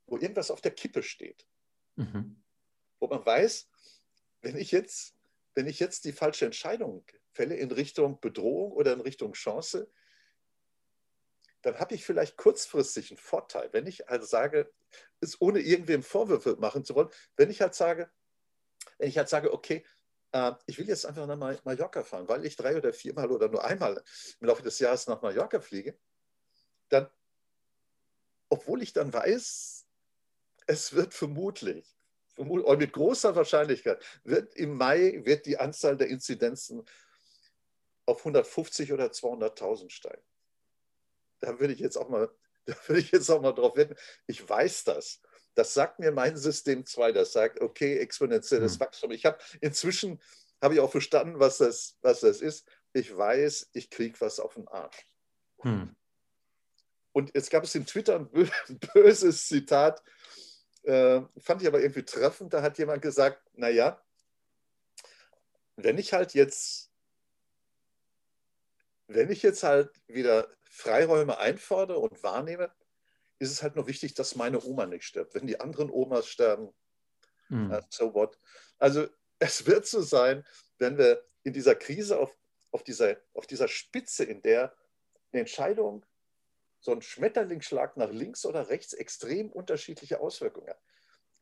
wo irgendwas auf der Kippe steht. Mhm. Wo man weiß, wenn ich, jetzt, wenn ich jetzt die falsche Entscheidung fälle in Richtung Bedrohung oder in Richtung Chance, dann habe ich vielleicht kurzfristig einen Vorteil. Wenn ich also sage, ist ohne irgendwem Vorwürfe machen zu wollen, wenn ich halt sage, wenn ich halt sage, okay, äh, ich will jetzt einfach nach Mallorca fahren, weil ich drei oder viermal oder nur einmal im Laufe des Jahres nach Mallorca fliege, dann, obwohl ich dann weiß, es wird vermutlich mit großer Wahrscheinlichkeit, wird im Mai wird die Anzahl der Inzidenzen auf 150 oder 200.000 steigen. Da würde ich jetzt auch mal, da würde ich jetzt auch mal drauf wetten. Ich weiß das. Das sagt mir mein System 2. Das sagt, okay, exponentielles hm. Wachstum. Ich habe inzwischen habe ich auch verstanden, was das, was das ist. Ich weiß, ich kriege was auf den Arsch. Hm. Und jetzt gab es in Twitter ein böses Zitat äh, fand ich aber irgendwie treffend. Da hat jemand gesagt, naja, wenn ich halt jetzt, wenn ich jetzt halt wieder Freiräume einfordere und wahrnehme, ist es halt nur wichtig, dass meine Oma nicht stirbt. Wenn die anderen Omas sterben, mhm. uh, so what. Also es wird so sein, wenn wir in dieser Krise auf, auf, dieser, auf dieser Spitze, in der eine Entscheidung so ein Schmetterlingsschlag nach links oder rechts extrem unterschiedliche Auswirkungen hat,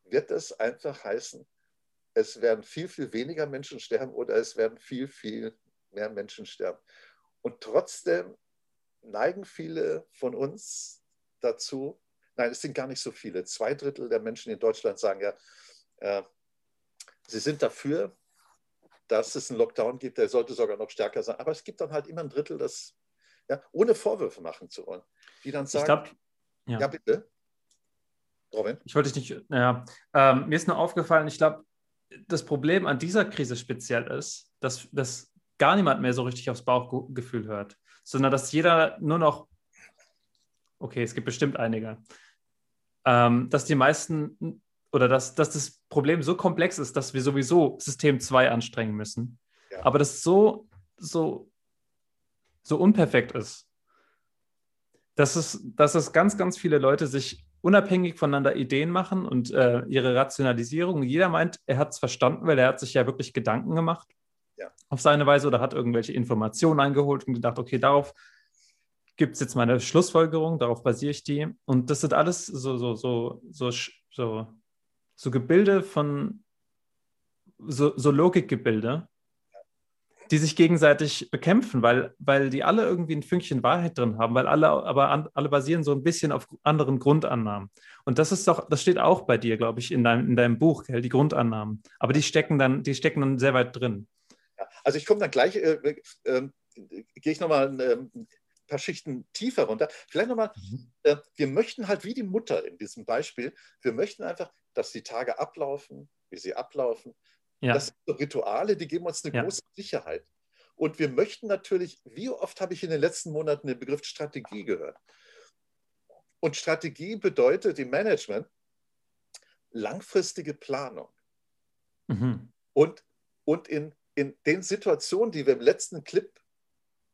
wird es einfach heißen, es werden viel, viel weniger Menschen sterben oder es werden viel, viel mehr Menschen sterben. Und trotzdem neigen viele von uns dazu, nein, es sind gar nicht so viele, zwei Drittel der Menschen in Deutschland sagen ja, äh, sie sind dafür, dass es einen Lockdown gibt, der sollte sogar noch stärker sein. Aber es gibt dann halt immer ein Drittel, das, ja, ohne Vorwürfe machen zu wollen die dann sagen, glaub, ja. ja. bitte. Robin? Ich wollte dich nicht, naja, ähm, mir ist nur aufgefallen, ich glaube, das Problem an dieser Krise speziell ist, dass, dass gar niemand mehr so richtig aufs Bauchgefühl hört, sondern dass jeder nur noch, okay, es gibt bestimmt einige, ähm, dass die meisten oder dass, dass das Problem so komplex ist, dass wir sowieso System 2 anstrengen müssen, ja. aber das so, so, so unperfekt ist, dass es, dass es ganz, ganz viele Leute sich unabhängig voneinander Ideen machen und äh, ihre Rationalisierung. Jeder meint, er hat es verstanden, weil er hat sich ja wirklich Gedanken gemacht ja. auf seine Weise oder hat irgendwelche Informationen eingeholt und gedacht, okay, darauf gibt es jetzt meine Schlussfolgerung, darauf basiere ich die. Und das sind alles so, so, so, so, so so Gebilde von, so, so Logikgebilde, die sich gegenseitig bekämpfen, weil, weil die alle irgendwie ein Fünkchen Wahrheit drin haben, weil alle, aber an, alle basieren so ein bisschen auf anderen Grundannahmen. Und das ist doch, das steht auch bei dir, glaube ich, in deinem, in deinem Buch, gell, die Grundannahmen. Aber die stecken dann, die stecken dann sehr weit drin. Also ich komme dann gleich, äh, äh, äh gehe ich nochmal ein äh, paar Schichten tiefer runter. Vielleicht nochmal, mhm. äh, wir möchten halt wie die Mutter in diesem Beispiel, wir möchten einfach, dass die Tage ablaufen, wie sie ablaufen, ja. Das sind so Rituale, die geben uns eine ja. große Sicherheit. Und wir möchten natürlich, wie oft habe ich in den letzten Monaten den Begriff Strategie gehört? Und Strategie bedeutet im Management langfristige Planung. Mhm. Und, und in, in den Situationen, die wir im letzten Clip,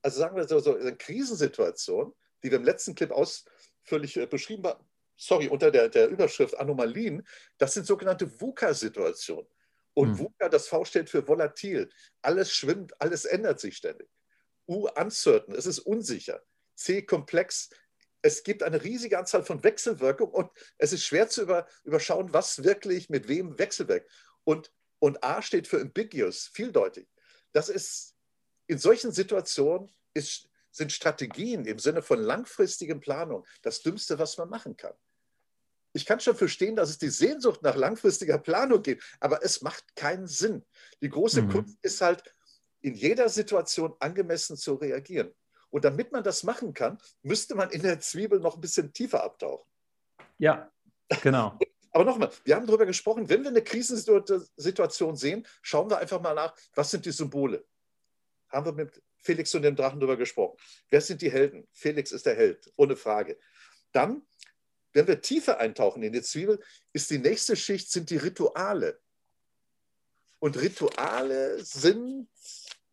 also sagen wir so, so in Krisensituationen, die wir im letzten Clip ausführlich äh, beschrieben haben, sorry, unter der, der Überschrift Anomalien, das sind sogenannte VUCA-Situationen. Und hm. VUCA, das V steht für volatil. Alles schwimmt, alles ändert sich ständig. U, uncertain, es ist unsicher. C, komplex. Es gibt eine riesige Anzahl von Wechselwirkungen und es ist schwer zu über, überschauen, was wirklich mit wem wechselwirkt. Und, und A steht für ambiguous, vieldeutig. Das ist in solchen Situationen ist, sind Strategien im Sinne von langfristigen Planung das Dümmste, was man machen kann ich kann schon verstehen, dass es die Sehnsucht nach langfristiger Planung gibt, aber es macht keinen Sinn. Die große mhm. Kunst ist halt, in jeder Situation angemessen zu reagieren. Und damit man das machen kann, müsste man in der Zwiebel noch ein bisschen tiefer abtauchen. Ja, genau. Aber nochmal, wir haben darüber gesprochen, wenn wir eine Krisensituation sehen, schauen wir einfach mal nach, was sind die Symbole? Haben wir mit Felix und dem Drachen darüber gesprochen. Wer sind die Helden? Felix ist der Held, ohne Frage. Dann wenn wir tiefer eintauchen in die Zwiebel, ist die nächste Schicht, sind die Rituale. Und Rituale sind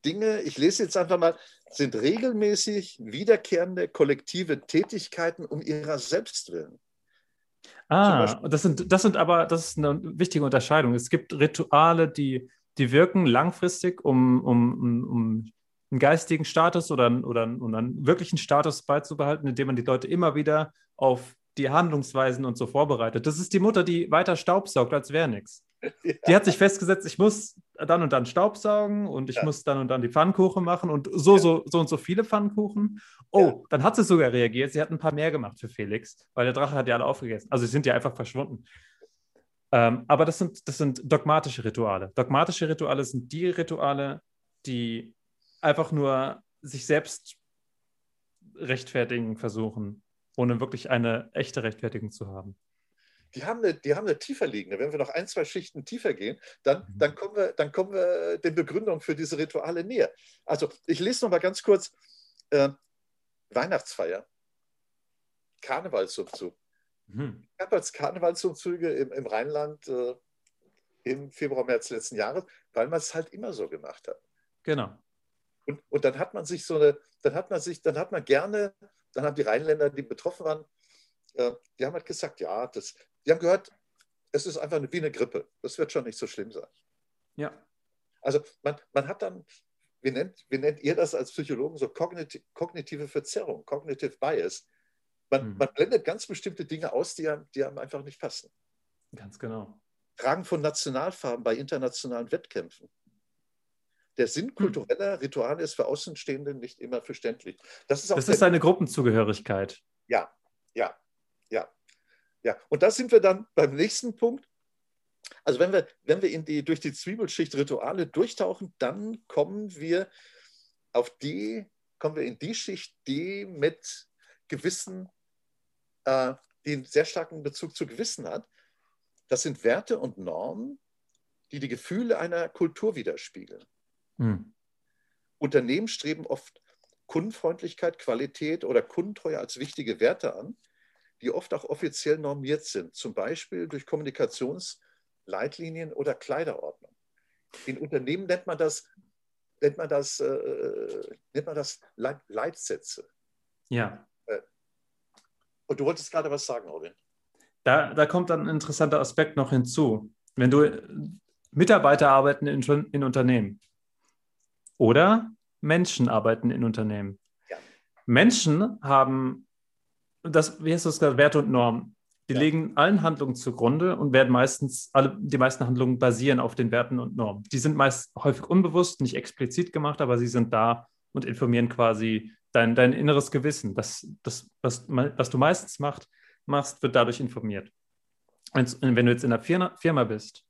Dinge, ich lese jetzt einfach mal, sind regelmäßig wiederkehrende kollektive Tätigkeiten um ihrer selbst willen. Ah, das sind, das sind aber, das ist eine wichtige Unterscheidung. Es gibt Rituale, die, die wirken langfristig, um, um, um, einen geistigen Status oder, oder, oder einen wirklichen Status beizubehalten, indem man die Leute immer wieder auf die Handlungsweisen und so vorbereitet. Das ist die Mutter, die weiter Staubsaugt, als wäre nichts. Ja. Die hat sich festgesetzt, ich muss dann und dann Staubsaugen und ich ja. muss dann und dann die Pfannkuchen machen und so, ja. so, so und so viele Pfannkuchen. Oh, dann hat sie sogar reagiert. Sie hat ein paar mehr gemacht für Felix, weil der Drache hat ja alle aufgegessen. Also sie sind ja einfach verschwunden. Ähm, aber das sind, das sind dogmatische Rituale. Dogmatische Rituale sind die Rituale, die einfach nur sich selbst rechtfertigen versuchen ohne wirklich eine echte Rechtfertigung zu haben. Die haben, eine, die haben eine tiefer liegende. Wenn wir noch ein, zwei Schichten tiefer gehen, dann, mhm. dann, kommen, wir, dann kommen wir den Begründungen für diese Rituale näher. Also ich lese noch mal ganz kurz äh, Weihnachtsfeier, Karnevalsumzug. Mhm. Ich habe als Karnevalsumzüge im, im Rheinland äh, im Februar, März letzten Jahres, weil man es halt immer so gemacht hat. Genau. Und, und dann hat man sich so eine, dann hat man sich, dann hat man gerne dann haben die Rheinländer, die betroffen waren, äh, die haben halt gesagt, ja, das, die haben gehört, es ist einfach wie eine Grippe. Das wird schon nicht so schlimm sein. Ja. Also man, man hat dann, wie nennt, wie nennt ihr das als Psychologen, so kognitive, kognitive Verzerrung, cognitive bias. Man, mhm. man blendet ganz bestimmte Dinge aus, die einem, die einem einfach nicht passen. Ganz genau. Tragen von Nationalfarben bei internationalen Wettkämpfen. Der Sinn hm. kultureller Rituale ist für Außenstehende nicht immer verständlich. Das ist, auch das ist eine Gruppenzugehörigkeit. Ja, ja, ja, ja. Und da sind wir dann beim nächsten Punkt. Also wenn wir, wenn wir in die, durch die Zwiebelschicht Rituale durchtauchen, dann kommen wir auf die, kommen wir in die Schicht, die mit Gewissen, äh, die einen sehr starken Bezug zu Gewissen hat. Das sind Werte und Normen, die die Gefühle einer Kultur widerspiegeln. Hm. Unternehmen streben oft Kundenfreundlichkeit, Qualität oder Kundentreue als wichtige Werte an, die oft auch offiziell normiert sind, zum Beispiel durch Kommunikationsleitlinien oder Kleiderordnung. In Unternehmen nennt man das, nennt man das, äh, nennt man das Leitsätze. Ja. Äh, und du wolltest gerade was sagen, Robin. Da, da kommt dann ein interessanter Aspekt noch hinzu. Wenn du Mitarbeiter arbeiten in, in Unternehmen, oder Menschen arbeiten in Unternehmen. Ja. Menschen haben, das, wie heißt das, Werte und Normen. Die ja. legen allen Handlungen zugrunde und werden meistens, alle, die meisten Handlungen basieren auf den Werten und Normen. Die sind meist häufig unbewusst, nicht explizit gemacht, aber sie sind da und informieren quasi dein, dein inneres Gewissen. Das, das, was, was du meistens macht, machst, wird dadurch informiert. Wenn du jetzt in einer Firma bist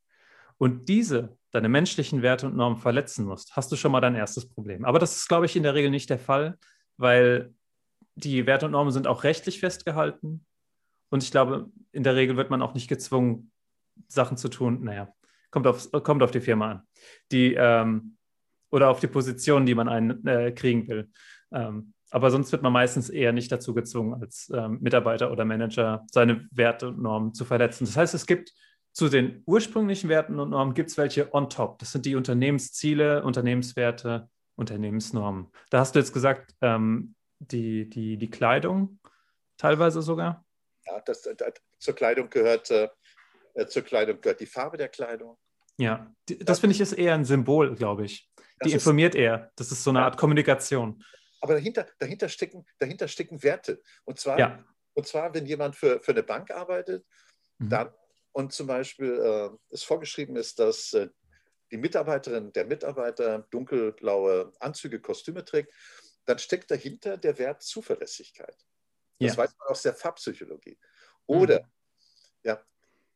und diese, deine menschlichen Werte und Normen verletzen musst, hast du schon mal dein erstes Problem. Aber das ist, glaube ich, in der Regel nicht der Fall, weil die Werte und Normen sind auch rechtlich festgehalten und ich glaube, in der Regel wird man auch nicht gezwungen, Sachen zu tun. Naja, kommt auf, kommt auf die Firma an. Die, ähm, oder auf die Position, die man einen, äh, kriegen will. Ähm, aber sonst wird man meistens eher nicht dazu gezwungen, als ähm, Mitarbeiter oder Manager seine Werte und Normen zu verletzen. Das heißt, es gibt zu den ursprünglichen Werten und Normen gibt es welche on top. Das sind die Unternehmensziele, Unternehmenswerte, Unternehmensnormen. Da hast du jetzt gesagt, ähm, die, die, die Kleidung teilweise sogar. Ja, das, das, zur Kleidung gehört, äh, äh, zur Kleidung gehört die Farbe der Kleidung. Ja, die, das finde ich ist eher ein Symbol, glaube ich. Die informiert ist, eher. Das ist so eine ja. Art Kommunikation. Aber dahinter, dahinter, stecken, dahinter stecken Werte. Und zwar, ja. und zwar, wenn jemand für, für eine Bank arbeitet, mhm. dann und zum Beispiel äh, es vorgeschrieben ist, dass äh, die Mitarbeiterin, der Mitarbeiter dunkelblaue Anzüge, Kostüme trägt, dann steckt dahinter der Wert Zuverlässigkeit. Das ja. weiß man aus der Farbpsychologie. Oder, mhm. ja,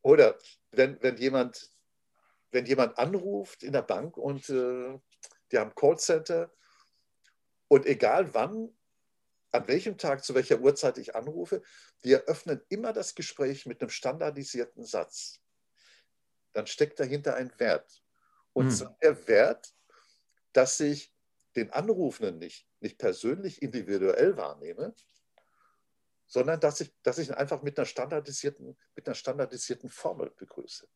oder wenn, wenn, jemand, wenn jemand anruft in der Bank und äh, die haben Callcenter und egal wann, an welchem Tag, zu welcher Uhrzeit ich anrufe, wir öffnen immer das Gespräch mit einem standardisierten Satz. Dann steckt dahinter ein Wert. Und zwar der Wert, dass ich den Anrufenden nicht, nicht persönlich individuell wahrnehme, sondern dass ich, dass ich ihn einfach mit einer standardisierten, mit einer standardisierten Formel begrüße.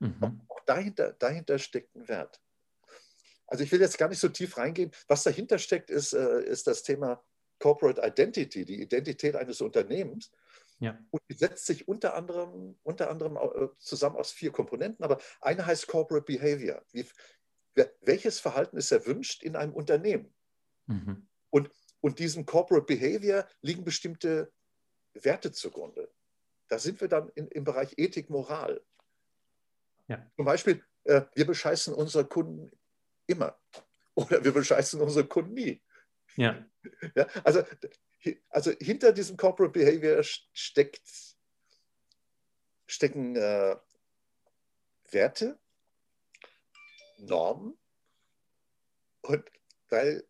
Mhm. Auch dahinter, dahinter steckt ein Wert. Also ich will jetzt gar nicht so tief reingehen. Was dahinter steckt, ist, äh, ist das Thema Corporate Identity, die Identität eines Unternehmens. Ja. Und die setzt sich unter anderem, unter anderem äh, zusammen aus vier Komponenten, aber eine heißt Corporate Behavior. Wie, welches Verhalten ist erwünscht in einem Unternehmen? Mhm. Und, und diesem Corporate Behavior liegen bestimmte Werte zugrunde. Da sind wir dann in, im Bereich Ethik, Moral. Ja. Zum Beispiel, äh, wir bescheißen unsere Kunden immer oder wir bescheißen unsere Kunden nie. Ja. ja also, also hinter diesem Corporate Behavior steckt, stecken äh, Werte, Normen und weil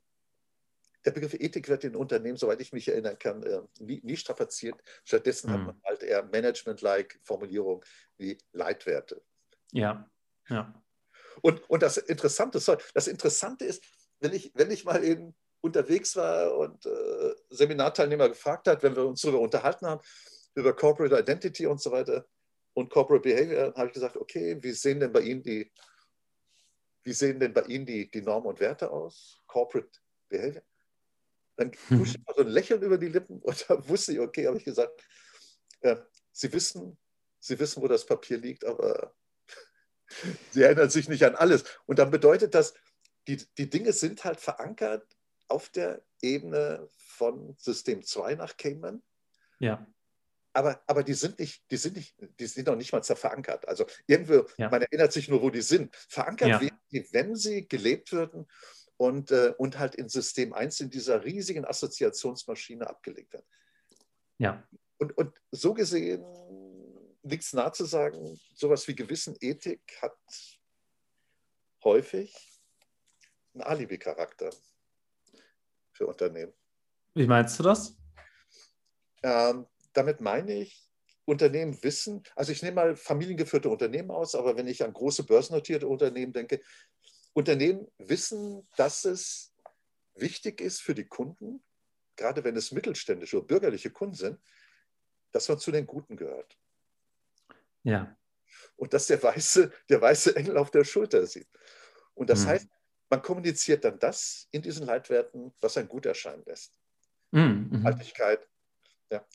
der Begriff Ethik wird in Unternehmen, soweit ich mich erinnern kann, äh, nie, nie strapaziert. Stattdessen mhm. hat man halt eher Management-like Formulierungen wie Leitwerte. Ja, ja. Und, und das Interessante, das Interessante ist, wenn ich, wenn ich mal in, unterwegs war und äh, Seminarteilnehmer gefragt hat, wenn wir uns darüber unterhalten haben, über Corporate Identity und so weiter und Corporate Behavior, habe ich gesagt, okay, wie sehen denn bei Ihnen die, wie sehen denn bei Ihnen die, die Normen und Werte aus? Corporate Behavior? Dann kuschte hm. so ein Lächeln über die Lippen und da wusste ich, okay, habe ich gesagt, äh, Sie wissen, Sie wissen, wo das Papier liegt, aber Sie erinnern sich nicht an alles. Und dann bedeutet das, die, die Dinge sind halt verankert auf der Ebene von System 2 nach Cayman. Ja. Aber, aber die sind nicht, die sind nicht, die sind noch nicht mal verankert. Also irgendwo, ja. man erinnert sich nur, wo die sind. Verankert ja. werden die, wenn sie gelebt würden und, äh, und halt in System 1 in dieser riesigen Assoziationsmaschine abgelegt werden. Ja. Und, und so gesehen liegt es nahe zu sagen, sowas wie Gewissenethik hat häufig einen Alibi-Charakter für Unternehmen. Wie meinst du das? Ähm, damit meine ich, Unternehmen wissen, also ich nehme mal familiengeführte Unternehmen aus, aber wenn ich an große börsennotierte Unternehmen denke, Unternehmen wissen, dass es wichtig ist für die Kunden, gerade wenn es mittelständische oder bürgerliche Kunden sind, dass man zu den Guten gehört. Ja. Und dass der weiße, der weiße Engel auf der Schulter sieht. Und das mhm. heißt, man kommuniziert dann das in diesen Leitwerten, was ein gut erscheinen lässt. Mhm. mhm. Haltigkeit. Ja.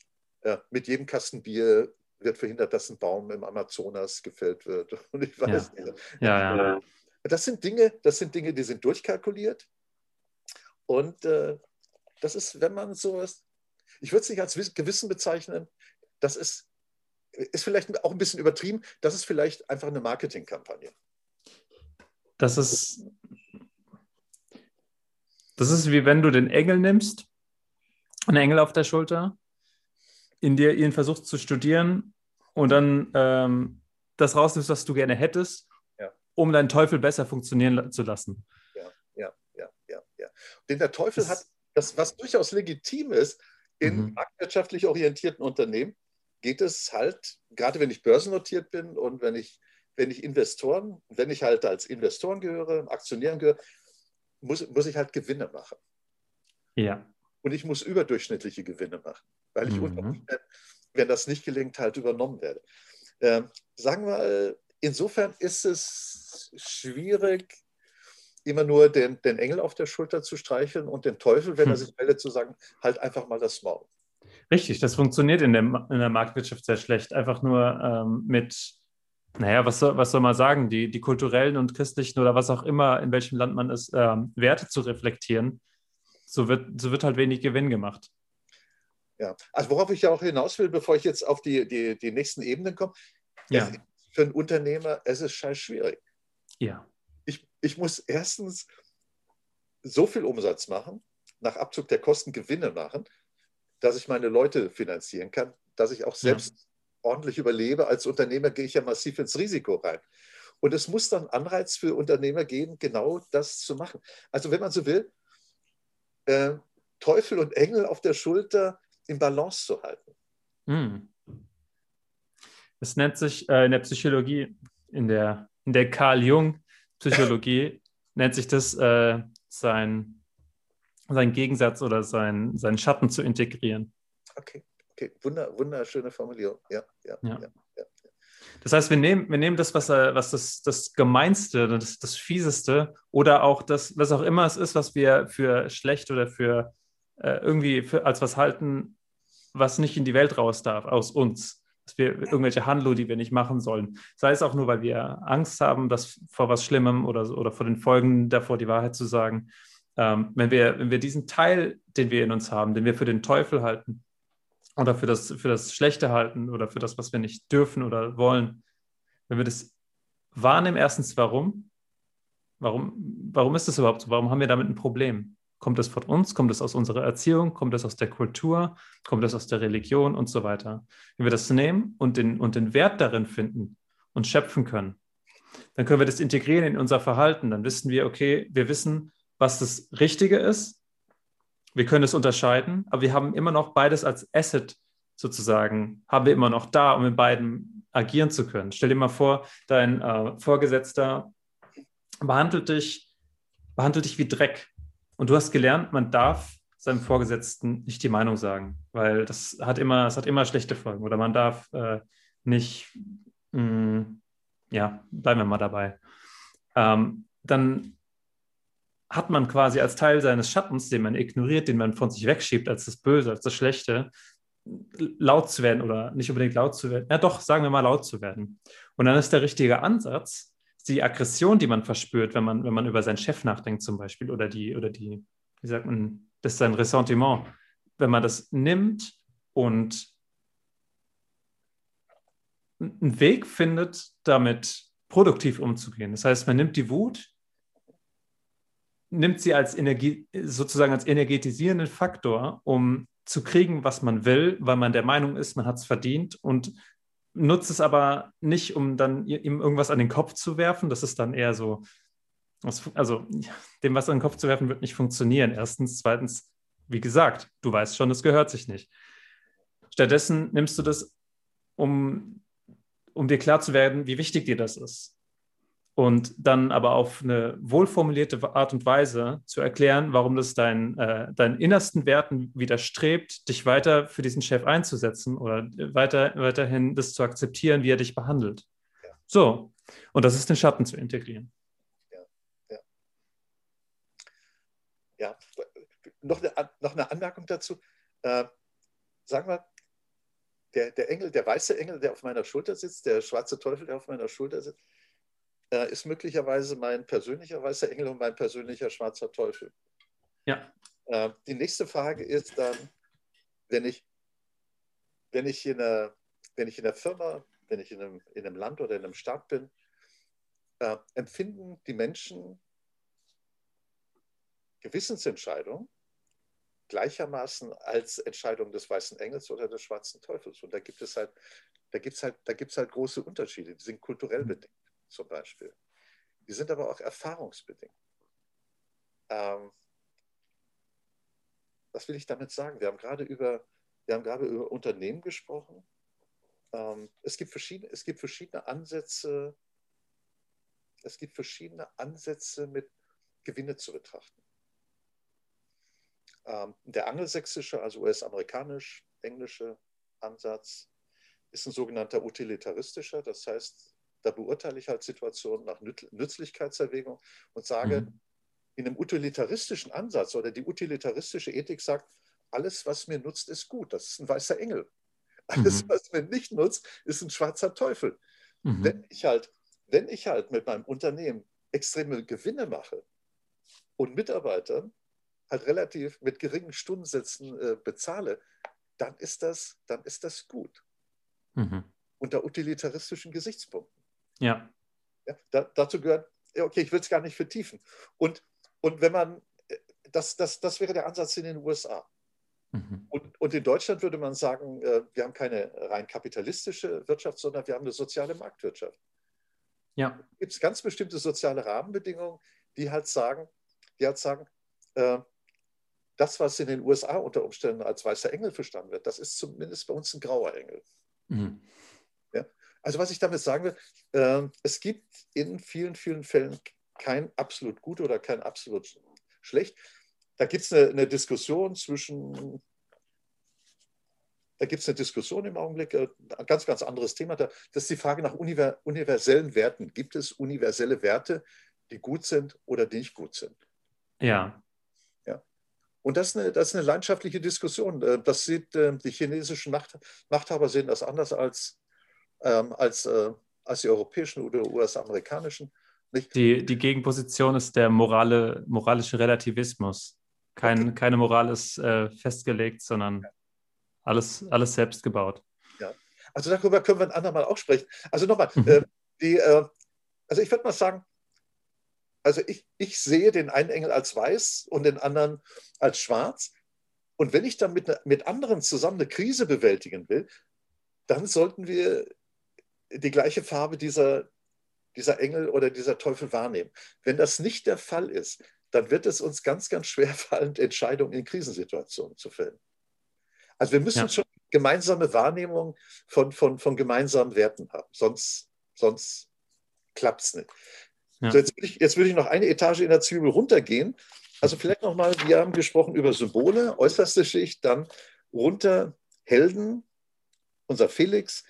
ja. Mit jedem Kasten Bier wird verhindert, dass ein Baum im Amazonas gefällt wird. Und ich weiß ja. nicht. Ja, ja. Das sind Dinge, das sind Dinge, die sind durchkalkuliert. Und äh, das ist, wenn man sowas, ich würde es nicht als Gewissen bezeichnen, das ist ist vielleicht auch ein bisschen übertrieben. Das ist vielleicht einfach eine Marketingkampagne. Das ist, das ist wie wenn du den Engel nimmst, einen Engel auf der Schulter, in dir ihn versuchst zu studieren und dann ähm, das rausnimmst, was du gerne hättest, ja. um deinen Teufel besser funktionieren zu lassen. Ja, ja, ja, ja. ja. Denn der Teufel das, hat das, was durchaus legitim ist, in mhm. marktwirtschaftlich orientierten Unternehmen geht es halt, gerade wenn ich börsennotiert bin und wenn ich, wenn ich Investoren, wenn ich halt als Investoren gehöre, Aktionären gehöre, muss, muss ich halt Gewinne machen. Ja. Und ich muss überdurchschnittliche Gewinne machen, weil ich mhm. unter wenn das nicht gelingt, halt übernommen werde. Ähm, sagen wir mal, insofern ist es schwierig, immer nur den, den Engel auf der Schulter zu streicheln und den Teufel, wenn hm. er sich meldet, zu sagen, halt einfach mal das Maul. Richtig, das funktioniert in der, in der Marktwirtschaft sehr schlecht. Einfach nur ähm, mit, naja, was soll, was soll man sagen, die, die kulturellen und christlichen oder was auch immer, in welchem Land man ist, ähm, Werte zu reflektieren. So wird, so wird halt wenig Gewinn gemacht. Ja, also worauf ich ja auch hinaus will, bevor ich jetzt auf die, die, die nächsten Ebenen komme, ja. für einen Unternehmer, es ist scheiß schwierig. Ja. Ich, ich muss erstens so viel Umsatz machen, nach Abzug der Kosten Gewinne machen, dass ich meine Leute finanzieren kann, dass ich auch selbst ja. Ordentlich überlebe. Als Unternehmer gehe ich ja massiv ins Risiko rein. Und es muss dann Anreiz für Unternehmer geben, genau das zu machen. Also wenn man so will, äh, Teufel und Engel auf der Schulter in Balance zu halten. Hm. Es nennt sich äh, in der Psychologie, in der, in der Carl Jung Psychologie, nennt sich das äh, sein seinen Gegensatz oder sein, seinen Schatten zu integrieren. Okay, okay. Wunder, wunderschöne Formulierung. Ja, ja, ja. ja, ja. Das heißt, wir nehmen, wir nehmen das, was, was das, das Gemeinste, das, das Fieseste oder auch das, was auch immer es ist, was wir für schlecht oder für äh, irgendwie für, als was halten, was nicht in die Welt raus darf, aus uns. Dass wir irgendwelche Handlungen, die wir nicht machen sollen. Sei es auch nur, weil wir Angst haben, dass vor was Schlimmem oder, oder vor den Folgen davor die Wahrheit zu sagen ähm, wenn, wir, wenn wir diesen Teil, den wir in uns haben, den wir für den Teufel halten oder für das, für das Schlechte halten oder für das, was wir nicht dürfen oder wollen, wenn wir das wahrnehmen, erstens, warum? Warum, warum ist das überhaupt so? Warum haben wir damit ein Problem? Kommt das von uns? Kommt das aus unserer Erziehung? Kommt das aus der Kultur? Kommt das aus der Religion und so weiter? Wenn wir das nehmen und den, und den Wert darin finden und schöpfen können, dann können wir das integrieren in unser Verhalten. Dann wissen wir, okay, wir wissen, was das Richtige ist. Wir können es unterscheiden, aber wir haben immer noch beides als Asset sozusagen, haben wir immer noch da, um in beiden agieren zu können. Stell dir mal vor, dein äh, Vorgesetzter behandelt dich, behandelt dich wie Dreck. Und du hast gelernt, man darf seinem Vorgesetzten nicht die Meinung sagen, weil das hat immer, es hat immer schlechte Folgen. Oder man darf äh, nicht, mh, mm, ja, bleiben wir mal dabei. Ähm, dann hat man quasi als Teil seines Schattens, den man ignoriert, den man von sich wegschiebt als das Böse, als das Schlechte, laut zu werden oder nicht unbedingt laut zu werden. Ja, doch, sagen wir mal laut zu werden. Und dann ist der richtige Ansatz, die Aggression, die man verspürt, wenn man, wenn man über seinen Chef nachdenkt zum Beispiel oder die, oder die, wie sagt man, das ist sein Ressentiment. Wenn man das nimmt und einen Weg findet, damit produktiv umzugehen. Das heißt, man nimmt die Wut, nimmt sie als Energie, sozusagen als energetisierenden Faktor, um zu kriegen, was man will, weil man der Meinung ist, man hat es verdient und nutzt es aber nicht, um dann ihm irgendwas an den Kopf zu werfen. Das ist dann eher so, also dem was an den Kopf zu werfen, wird nicht funktionieren. Erstens, zweitens, wie gesagt, du weißt schon, es gehört sich nicht. Stattdessen nimmst du das, um, um dir klar zu werden, wie wichtig dir das ist und dann aber auf eine wohlformulierte Art und Weise zu erklären, warum das dein, äh, deinen innersten Werten widerstrebt, dich weiter für diesen Chef einzusetzen oder weiter, weiterhin das zu akzeptieren, wie er dich behandelt. Ja. So, und das ist den Schatten zu integrieren. Ja, ja. ja. Noch, eine, noch eine Anmerkung dazu. Äh, sagen wir, der, der Engel, der weiße Engel, der auf meiner Schulter sitzt, der schwarze Teufel, der auf meiner Schulter sitzt, äh, ist möglicherweise mein persönlicher weißer Engel und mein persönlicher schwarzer Teufel. Ja. Äh, die nächste Frage ist dann, wenn ich, wenn ich in einer, wenn ich in der Firma, wenn ich in einem, in einem Land oder in einem Staat bin, äh, empfinden die Menschen Gewissensentscheidungen gleichermaßen als Entscheidung des Weißen Engels oder des Schwarzen Teufels. Und da gibt es halt, da gibt's halt, da gibt's halt große Unterschiede. Die sind kulturell mhm. bedingt, zum Beispiel. Die sind aber auch erfahrungsbedingt. Ähm, was will ich damit sagen? Wir haben gerade über, wir haben gerade über Unternehmen gesprochen. Ähm, es, gibt verschiedene, es gibt verschiedene Ansätze, es gibt verschiedene Ansätze, mit Gewinne zu betrachten. Ähm, der angelsächsische, also US-amerikanisch-englische Ansatz ist ein sogenannter utilitaristischer. Das heißt, da beurteile ich halt Situationen nach Nützlichkeitserwägung und sage, mhm. in einem utilitaristischen Ansatz oder die utilitaristische Ethik sagt, alles, was mir nutzt, ist gut. Das ist ein weißer Engel. Alles, mhm. was mir nicht nutzt, ist ein schwarzer Teufel. Mhm. Wenn, ich halt, wenn ich halt mit meinem Unternehmen extreme Gewinne mache und Mitarbeitern halt relativ mit geringen Stundensätzen äh, bezahle, dann ist das, dann ist das gut. Mhm. Unter utilitaristischen Gesichtspunkten. Ja. ja da, dazu gehört, okay, ich will es gar nicht vertiefen. Und, und wenn man, äh, das, das, das wäre der Ansatz in den USA. Mhm. Und, und in Deutschland würde man sagen, äh, wir haben keine rein kapitalistische Wirtschaft, sondern wir haben eine soziale Marktwirtschaft. Ja. Gibt es ganz bestimmte soziale Rahmenbedingungen, die halt sagen, die halt sagen, äh, das, was in den USA unter Umständen als weißer Engel verstanden wird, das ist zumindest bei uns ein grauer Engel. Mhm. Also was ich damit sagen will, äh, es gibt in vielen, vielen Fällen kein absolut gut oder kein absolut schlecht. Da gibt es eine, eine, Diskussion zwischen, da gibt es eine Diskussion im Augenblick, äh, ein ganz, ganz anderes Thema. das ist die Frage nach universellen Werten. Gibt es universelle Werte, die gut sind oder die nicht gut sind? Ja. Und das ist, eine, das ist eine landschaftliche Diskussion. Äh, das sieht, äh, die chinesischen Macht, Machthaber sehen das anders als, ähm, als, äh, als die europäischen oder US-amerikanischen. Die, die Gegenposition ist der morale, moralische Relativismus. Kein, okay. Keine Moral ist äh, festgelegt, sondern ja. alles, alles selbst gebaut. Ja, also darüber können wir ein andermal auch sprechen. Also nochmal, mhm. äh, die, äh, also ich würde mal sagen, also ich, ich sehe den einen Engel als weiß und den anderen als schwarz. Und wenn ich dann mit, mit anderen zusammen eine Krise bewältigen will, dann sollten wir die gleiche Farbe dieser, dieser Engel oder dieser Teufel wahrnehmen. Wenn das nicht der Fall ist, dann wird es uns ganz, ganz schwer fallen, Entscheidungen in Krisensituationen zu fällen. Also wir müssen ja. schon gemeinsame Wahrnehmung von, von, von gemeinsamen Werten haben, sonst, sonst klappt es nicht. Ja. So, jetzt, würde ich, jetzt würde ich noch eine Etage in der Zwiebel runtergehen. Also vielleicht nochmal, wir haben gesprochen über Symbole, äußerste Schicht, dann runter Helden, unser Felix,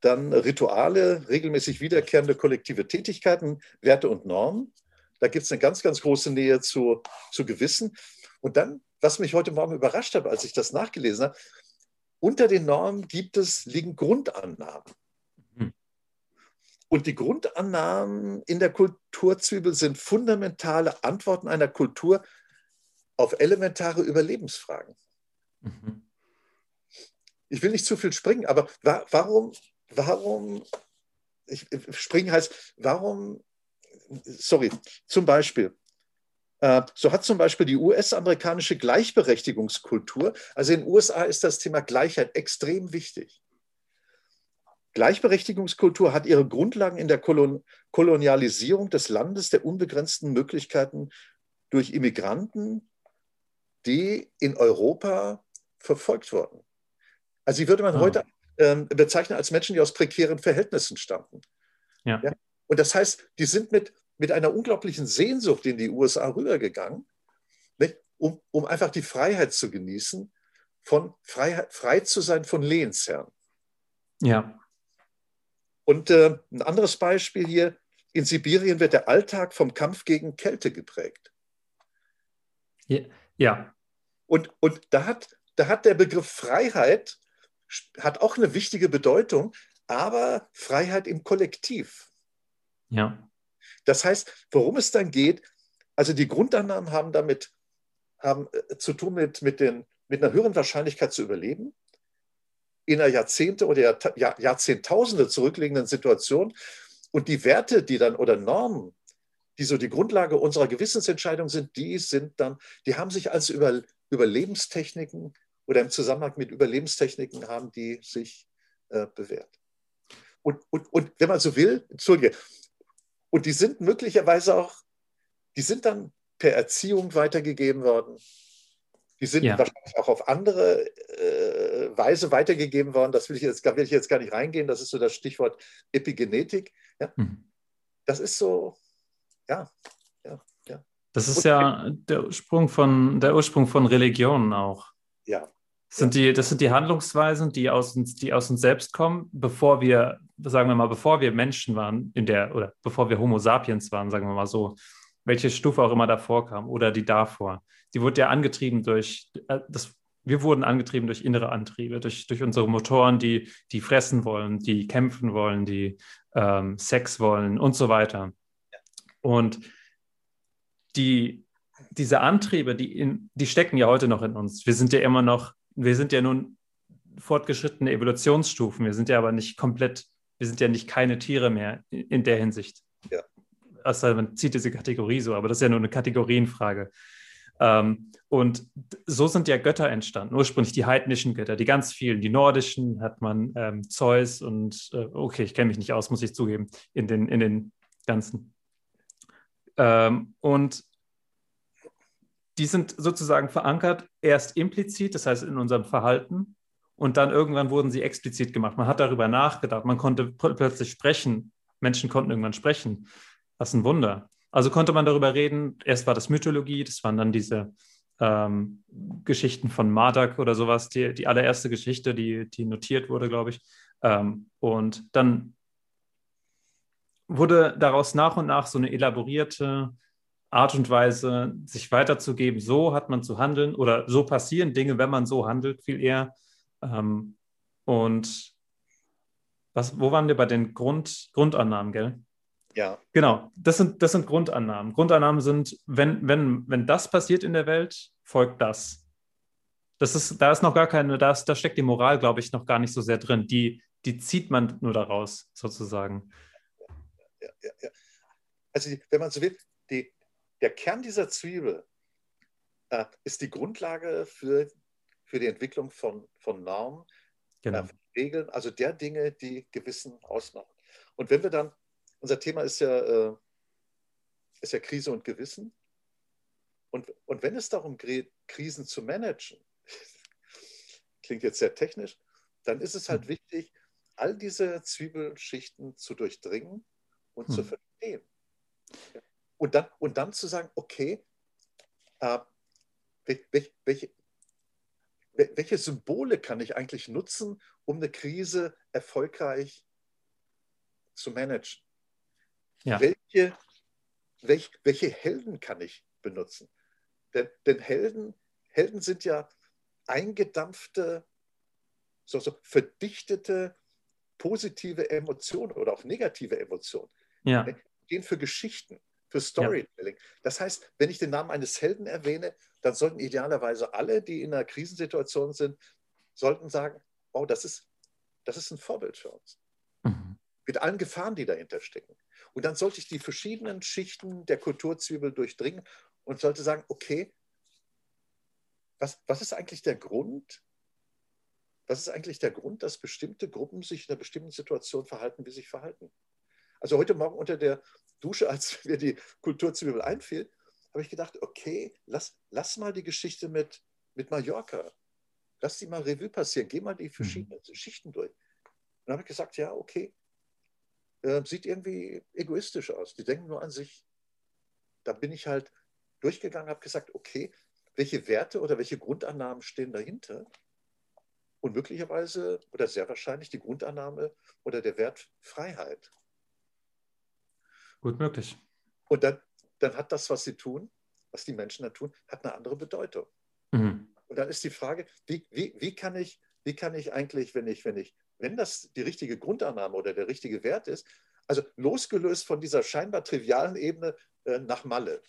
dann Rituale, regelmäßig wiederkehrende kollektive Tätigkeiten, Werte und Normen. Da gibt es eine ganz, ganz große Nähe zu, zu Gewissen. Und dann, was mich heute Morgen überrascht hat, als ich das nachgelesen habe, unter den Normen gibt es, liegen Grundannahmen. Und die Grundannahmen in der Kulturzwiebel sind fundamentale Antworten einer Kultur auf elementare Überlebensfragen. Mhm. Ich will nicht zu viel springen, aber wa warum, warum, ich, springen heißt, warum, sorry, zum Beispiel, äh, so hat zum Beispiel die US-amerikanische Gleichberechtigungskultur, also in den USA ist das Thema Gleichheit extrem wichtig. Gleichberechtigungskultur hat ihre Grundlagen in der Kolon Kolonialisierung des Landes, der unbegrenzten Möglichkeiten durch Immigranten, die in Europa verfolgt wurden. Also sie würde man ah. heute ähm, bezeichnen als Menschen, die aus prekären Verhältnissen stammten. Ja. ja. Und das heißt, die sind mit, mit einer unglaublichen Sehnsucht in die USA rübergegangen, nicht? Um, um einfach die Freiheit zu genießen, von Freiheit, frei zu sein von Lehensherren. Ja. Und äh, ein anderes Beispiel hier, in Sibirien wird der Alltag vom Kampf gegen Kälte geprägt. Ja. Und, und da, hat, da hat der Begriff Freiheit hat auch eine wichtige Bedeutung, aber Freiheit im Kollektiv. Ja. Das heißt, worum es dann geht, also die Grundannahmen haben damit haben, äh, zu tun mit, mit, den, mit einer höheren Wahrscheinlichkeit zu überleben, in einer Jahrzehnte oder Jahr, Jahrzehntausende zurückliegenden Situation. Und die Werte, die dann oder Normen, die so die Grundlage unserer Gewissensentscheidung sind, die sind dann, die haben sich als Über, Überlebenstechniken oder im Zusammenhang mit Überlebenstechniken haben die sich äh, bewährt. Und, und, und wenn man so will, Entschuldige, und die sind möglicherweise auch, die sind dann per Erziehung weitergegeben worden. Die sind ja. wahrscheinlich auch auf andere äh, Weise weitergegeben worden. Das will ich, jetzt, will ich jetzt gar nicht reingehen. Das ist so das Stichwort Epigenetik. Ja? Mhm. Das ist so, ja, ja, ja. Das ist Und, ja der Ursprung von, der Ursprung von Religionen auch. Ja. Sind die, das sind die Handlungsweisen, die aus, uns, die aus uns selbst kommen, bevor wir, sagen wir mal, bevor wir Menschen waren, in der, oder bevor wir Homo sapiens waren, sagen wir mal so, welche Stufe auch immer davor kam oder die davor. Sie wurde ja angetrieben durch, äh, das, wir wurden angetrieben durch innere Antriebe, durch, durch unsere Motoren, die, die fressen wollen, die kämpfen wollen, die ähm, Sex wollen und so weiter. Und die, diese Antriebe, die, in, die stecken ja heute noch in uns. Wir sind ja immer noch wir sind ja nun fortgeschrittene Evolutionsstufen. Wir sind ja aber nicht komplett, wir sind ja nicht keine Tiere mehr in der Hinsicht. Ja. Also man zieht diese Kategorie so, aber das ist ja nur eine Kategorienfrage. Ähm, und so sind ja Götter entstanden, ursprünglich die heidnischen Götter, die ganz vielen, die nordischen hat man ähm, Zeus und, äh, okay, ich kenne mich nicht aus, muss ich zugeben, in den, in den ganzen. Ähm, und die sind sozusagen verankert, erst implizit, das heißt in unserem Verhalten, und dann irgendwann wurden sie explizit gemacht. Man hat darüber nachgedacht, man konnte plötzlich sprechen, Menschen konnten irgendwann sprechen. Was ein Wunder. Also konnte man darüber reden, erst war das Mythologie, das waren dann diese ähm, Geschichten von Mardak oder sowas, die, die allererste Geschichte, die, die notiert wurde, glaube ich. Ähm, und dann wurde daraus nach und nach so eine elaborierte Art und Weise, sich weiterzugeben. So hat man zu handeln oder so passieren Dinge, wenn man so handelt, viel eher. Ähm, und was, wo waren wir bei den Grund, Grundannahmen, gell? Ja. Genau, das sind, das sind Grundannahmen. Grundannahmen sind, wenn, wenn, wenn das passiert in der Welt, folgt das. Das ist, da ist noch gar keine, da, ist, da steckt die Moral, glaube ich, noch gar nicht so sehr drin. Die, die zieht man nur daraus, sozusagen. Ja, ja, ja. Also, wenn man so will, die, der Kern dieser Zwiebel äh, ist die Grundlage für, für die Entwicklung von, von Normen, genau. äh, Regeln, also der Dinge, die Gewissen ausmachen. Und wenn wir dann, unser Thema ist ja, äh, ist ja Krise und Gewissen. Und, und wenn es darum geht, Krisen zu managen, klingt jetzt sehr technisch, dann ist es halt hm. wichtig, all diese Zwiebelschichten zu durchdringen und hm. zu verstehen. Und dann, und dann zu sagen, okay, äh, welche, welche, welche Symbole kann ich eigentlich nutzen, um eine Krise erfolgreich zu managen? Ja. Welche, welch, welche Helden kann ich benutzen? Denn, denn Helden, Helden sind ja eingedampfte, so, so verdichtete positive Emotionen oder auch negative Emotionen. Ja. Die gehen für Geschichten für Storytelling. Ja. Das heißt, wenn ich den Namen eines Helden erwähne, dann sollten idealerweise alle, die in einer Krisensituation sind, sollten sagen, oh, das ist, das ist ein Vorbild für uns. Mhm. Mit allen Gefahren, die dahinter stecken. Und dann sollte ich die verschiedenen Schichten der Kulturzwiebel durchdringen und sollte sagen, okay, was, was ist eigentlich der Grund, was ist eigentlich der Grund, dass bestimmte Gruppen sich in einer bestimmten Situation verhalten, wie sie sich verhalten? Also heute Morgen unter der Dusche, als mir die Kulturzwiebel einfiel, habe ich gedacht, okay, lass, lass mal die Geschichte mit, mit Mallorca, lass die mal Revue passieren, geh mal die mhm. verschiedenen mhm. Schichten durch. Und dann habe ich gesagt, ja, okay, äh, sieht irgendwie egoistisch aus. Die denken nur an sich. Da bin ich halt durchgegangen, habe gesagt, okay, welche Werte oder welche Grundannahmen stehen dahinter? Und möglicherweise oder sehr wahrscheinlich die Grundannahme oder der Wert Freiheit. Gut möglich. Und dann, dann hat das, was sie tun, was die Menschen da tun, hat eine andere Bedeutung. Mhm. Und dann ist die Frage, wie, wie, wie, kann ich, wie kann ich eigentlich, wenn ich, wenn ich, wenn das die richtige Grundannahme oder der richtige Wert ist, also losgelöst von dieser scheinbar trivialen Ebene äh, nach Malle.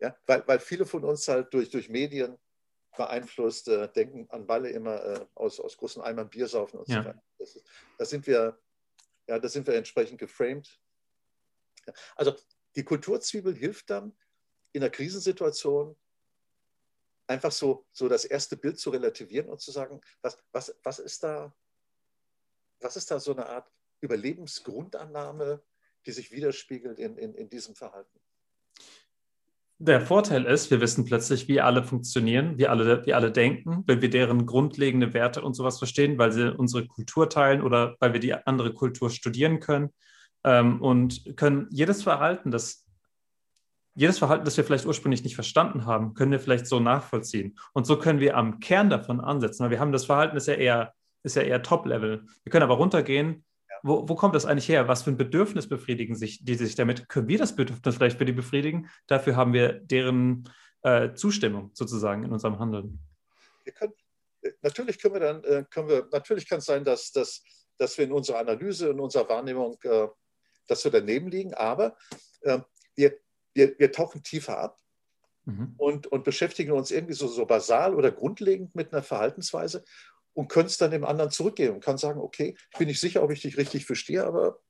Ja, weil, weil viele von uns halt durch, durch Medien beeinflusst, äh, denken an Balle immer äh, aus, aus großen Eimern Bier saufen und Ja. so weiter. Das ist, da sind wir, ja, da sind wir entsprechend geframed. Also die Kulturzwiebel hilft dann in einer Krisensituation einfach so, so das erste Bild zu relativieren und zu sagen, was, was, was ist da, was ist da so eine Art Überlebensgrundannahme, die sich widerspiegelt in, in, in diesem Verhalten? Der Vorteil ist, wir wissen plötzlich, wie alle funktionieren, wie alle, wie alle denken, wenn wir deren grundlegende Werte und sowas verstehen, weil sie unsere Kultur teilen oder weil wir die andere Kultur studieren können ähm, und können jedes Verhalten, das jedes Verhalten, das wir vielleicht ursprünglich nicht verstanden haben, können wir vielleicht so nachvollziehen. Und so können wir am Kern davon ansetzen. Weil wir haben das Verhalten ist ja eher, ist ja eher Top-Level. Wir können aber runtergehen. Wo, wo kommt das eigentlich her? Was für ein Bedürfnis befriedigen sich die sich damit? Können wir das Bedürfnis vielleicht für die befriedigen? Dafür haben wir deren äh, Zustimmung sozusagen in unserem Handeln. wir können, natürlich können wir dann, äh, können wir, natürlich kann es sein, dass, dass, dass wir in unserer Analyse, in unserer Wahrnehmung, äh, dass wir daneben liegen, aber äh, wir, wir, wir tauchen tiefer ab Mhm. und, und beschäftigen uns irgendwie so, so basal oder grundlegend mit einer Verhaltensweise und können es dann dem anderen zurückgeben und kann sagen, okay, ich bin nicht sicher, ob ich dich richtig verstehe, aber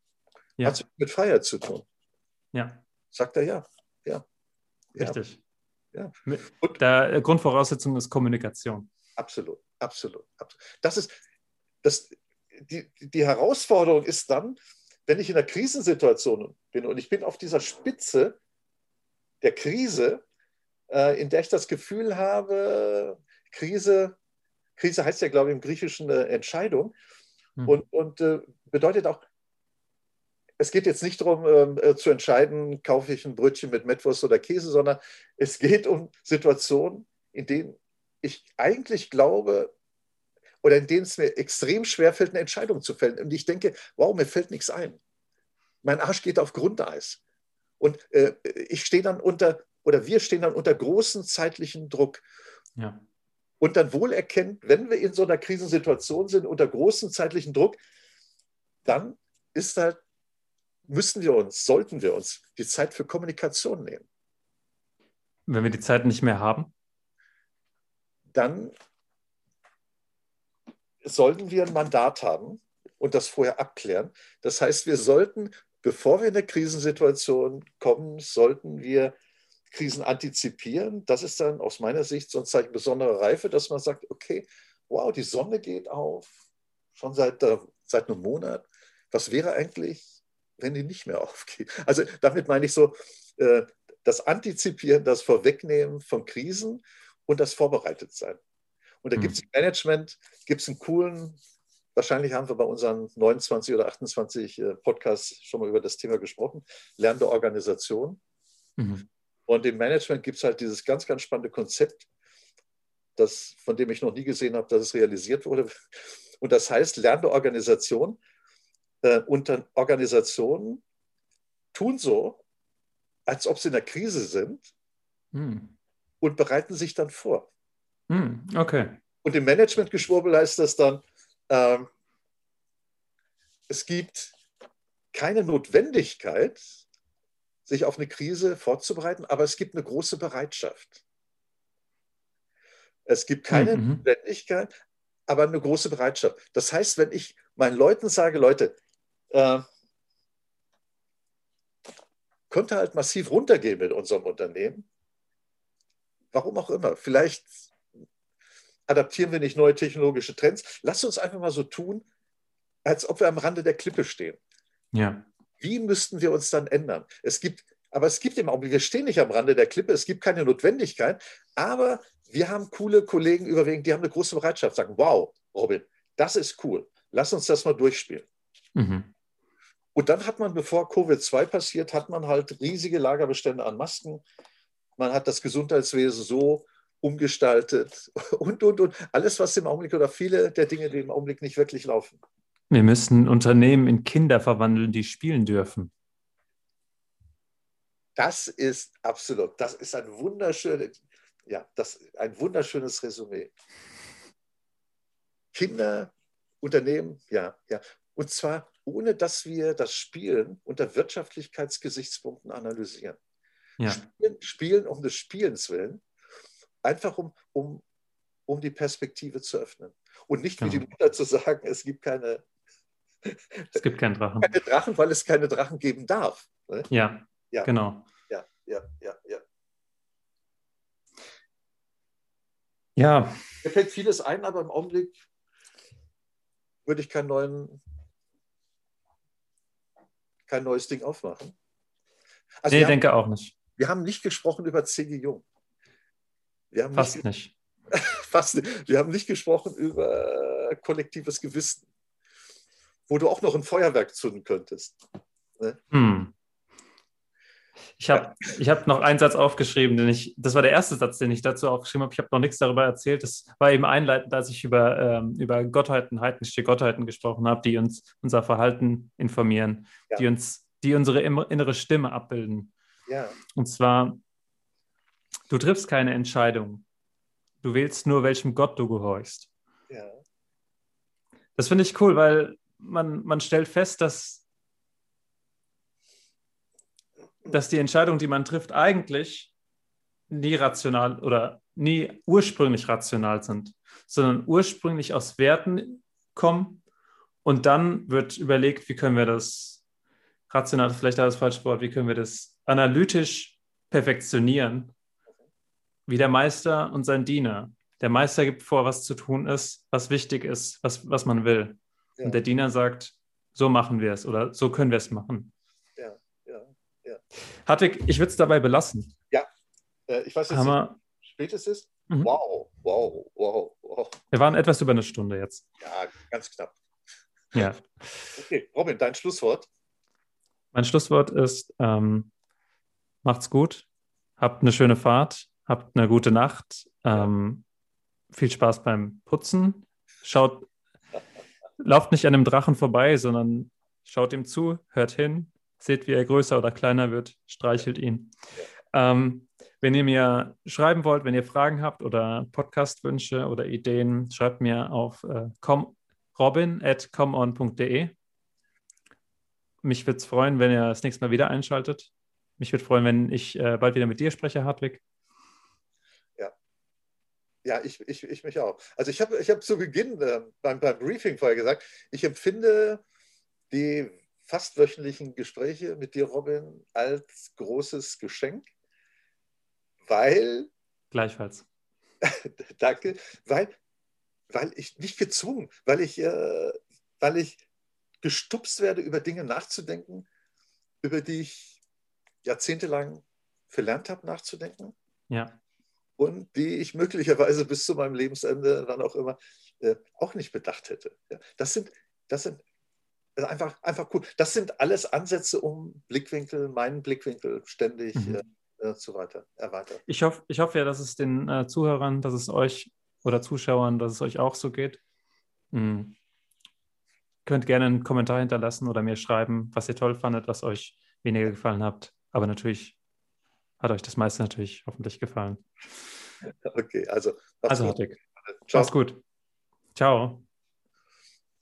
Ja, hat es mit Freiheit zu tun. ja, Sagt er ja. Ja, richtig. Ja. Und- Der äh, Grundvoraussetzung ist Kommunikation. absolut, absolut, absolut. Das ist, das, die, die Herausforderung ist dann, wenn ich in einer Krisensituation bin und ich bin auf dieser Spitze der Krise, äh, in der ich das Gefühl habe, Krise, Krise heißt ja, glaube ich, im Griechischen äh, Entscheidung Hm. und, und äh, bedeutet auch, es geht jetzt nicht darum ähm, äh, zu entscheiden, kaufe ich ein Brötchen mit Mettwurst oder Käse, sondern es geht um Situationen, in denen ich eigentlich glaube oder in denen es mir extrem schwerfällt, eine Entscheidung zu fällen. Und ich denke, wow, mir fällt nichts ein. Mein Arsch geht auf Grundeis. Und äh, ich stehe dann unter, oder wir stehen dann unter großen zeitlichen Druck. Ja. Und dann wohl erkennt, wenn wir in so einer Krisensituation sind, unter großem zeitlichen Druck, dann ist halt, müssen wir uns, sollten wir uns die Zeit für Kommunikation nehmen. Wenn wir die Zeit nicht mehr haben. Dann sollten wir ein Mandat haben und das vorher abklären. Das heißt, wir sollten, bevor wir in eine Krisensituation kommen, sollten wir Krisen antizipieren. Das ist dann aus meiner Sicht so ein Zeichen besonderer Reife, dass man sagt, okay, wow, die Sonne geht auf, schon seit, äh, seit einem Monat. Was wäre eigentlich, wenn die nicht mehr aufgeht? Also damit meine ich so, äh, das Antizipieren, das Vorwegnehmen von Krisen und das Vorbereitetsein. Und da Hm. gibt es im Management, gibt es einen coolen, wahrscheinlich haben wir bei unseren 29 oder 28 äh, Podcasts schon mal über das Thema gesprochen, lernende Organisation. Mhm. Und im Management gibt es halt dieses ganz, ganz spannende Konzept, das, von dem ich noch nie gesehen habe, dass es realisiert wurde. Und das heißt, lernende Organisation. Äh, und dann Organisationen tun so, als ob sie in der Krise sind Hm. und bereiten sich dann vor. Hm. Okay. Und im Managementgeschwurbel heißt das dann, ähm, es gibt keine Notwendigkeit, sich auf eine Krise vorzubereiten, aber es gibt eine große Bereitschaft. Es gibt keine Mhm. Notwendigkeit, aber eine große Bereitschaft. Das heißt, wenn ich meinen Leuten sage, Leute, äh, könnte halt massiv runtergehen mit unserem Unternehmen, warum auch immer, vielleicht adaptieren wir nicht neue technologische Trends. Lasst uns einfach mal so tun, als ob wir am Rande der Klippe stehen. Ja. Wie müssten wir uns dann ändern? Es gibt, aber es gibt im Augenblick, wir stehen nicht am Rande der Klippe, es gibt keine Notwendigkeit, aber wir haben coole Kollegen überwiegend, die haben eine große Bereitschaft, sagen, wow, Robin, das ist cool, lass uns das mal durchspielen. Mhm. Und dann hat man, bevor Covid-2 passiert, hat man halt riesige Lagerbestände an Masken. Man hat das Gesundheitswesen so umgestaltet und, und, und. Alles, was im Augenblick oder viele der Dinge, die im Augenblick nicht wirklich laufen. Wir müssen Unternehmen in Kinder verwandeln, die spielen dürfen. Das ist absolut, das ist ein wunderschönes, ja, das, ein wunderschönes Resümee. Kinder, Unternehmen, ja, ja. Und zwar ohne, dass wir das Spielen unter Wirtschaftlichkeitsgesichtspunkten analysieren. Ja. Spielen, spielen um des Spielens willen, einfach um, um um die Perspektive zu öffnen. Und nicht wie genau. die Mutter zu sagen, es gibt keine, es gibt keinen Drachen. Keine Drachen, weil es keine Drachen geben darf. Ne? Ja, ja, genau. Ja, ja, ja, ja. Ja. Mir fällt vieles ein, aber im Augenblick würde ich keinen neuen, kein neues Ding aufmachen. Also nee, denke auch nicht. Wir haben nicht gesprochen über C.G. Jung. Wir haben Fast nicht. nicht. Fast nicht. Wir haben nicht gesprochen über kollektives Gewissen, wo du auch noch ein Feuerwerk zünden könntest. Ne? Hm. Ich habe ich hab noch einen Satz aufgeschrieben, den ich, das war der erste Satz, den ich dazu aufgeschrieben habe. Ich habe noch nichts darüber erzählt. Das war eben einleitend, als ich über, ähm, über Gottheiten, heidnische Gottheiten gesprochen habe, die uns unser Verhalten informieren, ja. die uns, die unsere innere Stimme abbilden. Ja. Und zwar, du triffst keine Entscheidung. Du wählst nur, welchem Gott du gehorchst. Ja. Das finde ich cool, weil man, man stellt fest, dass dass die Entscheidungen, die man trifft, eigentlich nie rational oder nie ursprünglich rational sind, sondern ursprünglich aus Werten kommen und dann wird überlegt, wie können wir das rational, vielleicht das falsche Wort, wie können wir das analytisch perfektionieren, wie der Meister und sein Diener. Der Meister gibt vor, was zu tun ist, was wichtig ist, was, was man will. Ja. Und der Diener sagt, so machen wir es oder so können wir es machen. Hartwig, ich würde es dabei belassen. Ja, äh, ich weiß jetzt, wie spät es ist. Mhm. Wow, wow, wow, wow. Wir waren etwas über eine Stunde jetzt. Ja, ganz knapp. Ja. Okay, Robin, dein Schlusswort. Mein Schlusswort ist, ähm, macht's gut, habt eine schöne Fahrt, habt eine gute Nacht, ähm, viel Spaß beim Putzen. Schaut, lauft nicht an einem Drachen vorbei, sondern schaut ihm zu, hört hin, seht, wie er größer oder kleiner wird, streichelt ihn. Ähm, wenn ihr mir schreiben wollt, wenn ihr Fragen habt oder Podcastwünsche oder Ideen, schreibt mir auf äh, robin.comeon.de. Mich würde es freuen, wenn ihr das nächste Mal wieder einschaltet. Mich würde freuen, wenn ich äh, bald wieder mit dir spreche, Hartwig. Ja, ich, ich, ich mich auch. Also ich habe ich hab zu Beginn äh, beim, beim Briefing vorher gesagt, ich empfinde die fast wöchentlichen Gespräche mit dir, Robin, als großes Geschenk, weil. Gleichfalls. danke, weil, weil ich nicht gezwungen, weil ich, äh, weil ich gestupst werde, über Dinge nachzudenken, über die ich jahrzehntelang verlernt habe, nachzudenken. Ja. Und die ich möglicherweise bis zu meinem Lebensende, wann auch immer, äh, auch nicht bedacht hätte. Ja, das, sind, das sind das ist einfach, einfach cool. Das sind alles Ansätze, um Blickwinkel, meinen Blickwinkel ständig mhm. äh, zu weiter, erweitern. Ich hoffe, ich hoffe ja, dass es den äh, Zuhörern, dass es euch oder Zuschauern, dass es euch auch so geht. Mhm. Könnt gerne einen Kommentar hinterlassen oder mir schreiben, was ihr toll fandet, was euch weniger gefallen habt. Aber natürlich hat euch das meiste natürlich hoffentlich gefallen. Okay, also. Also, Hartig. Ciao. Mach's gut. Ciao.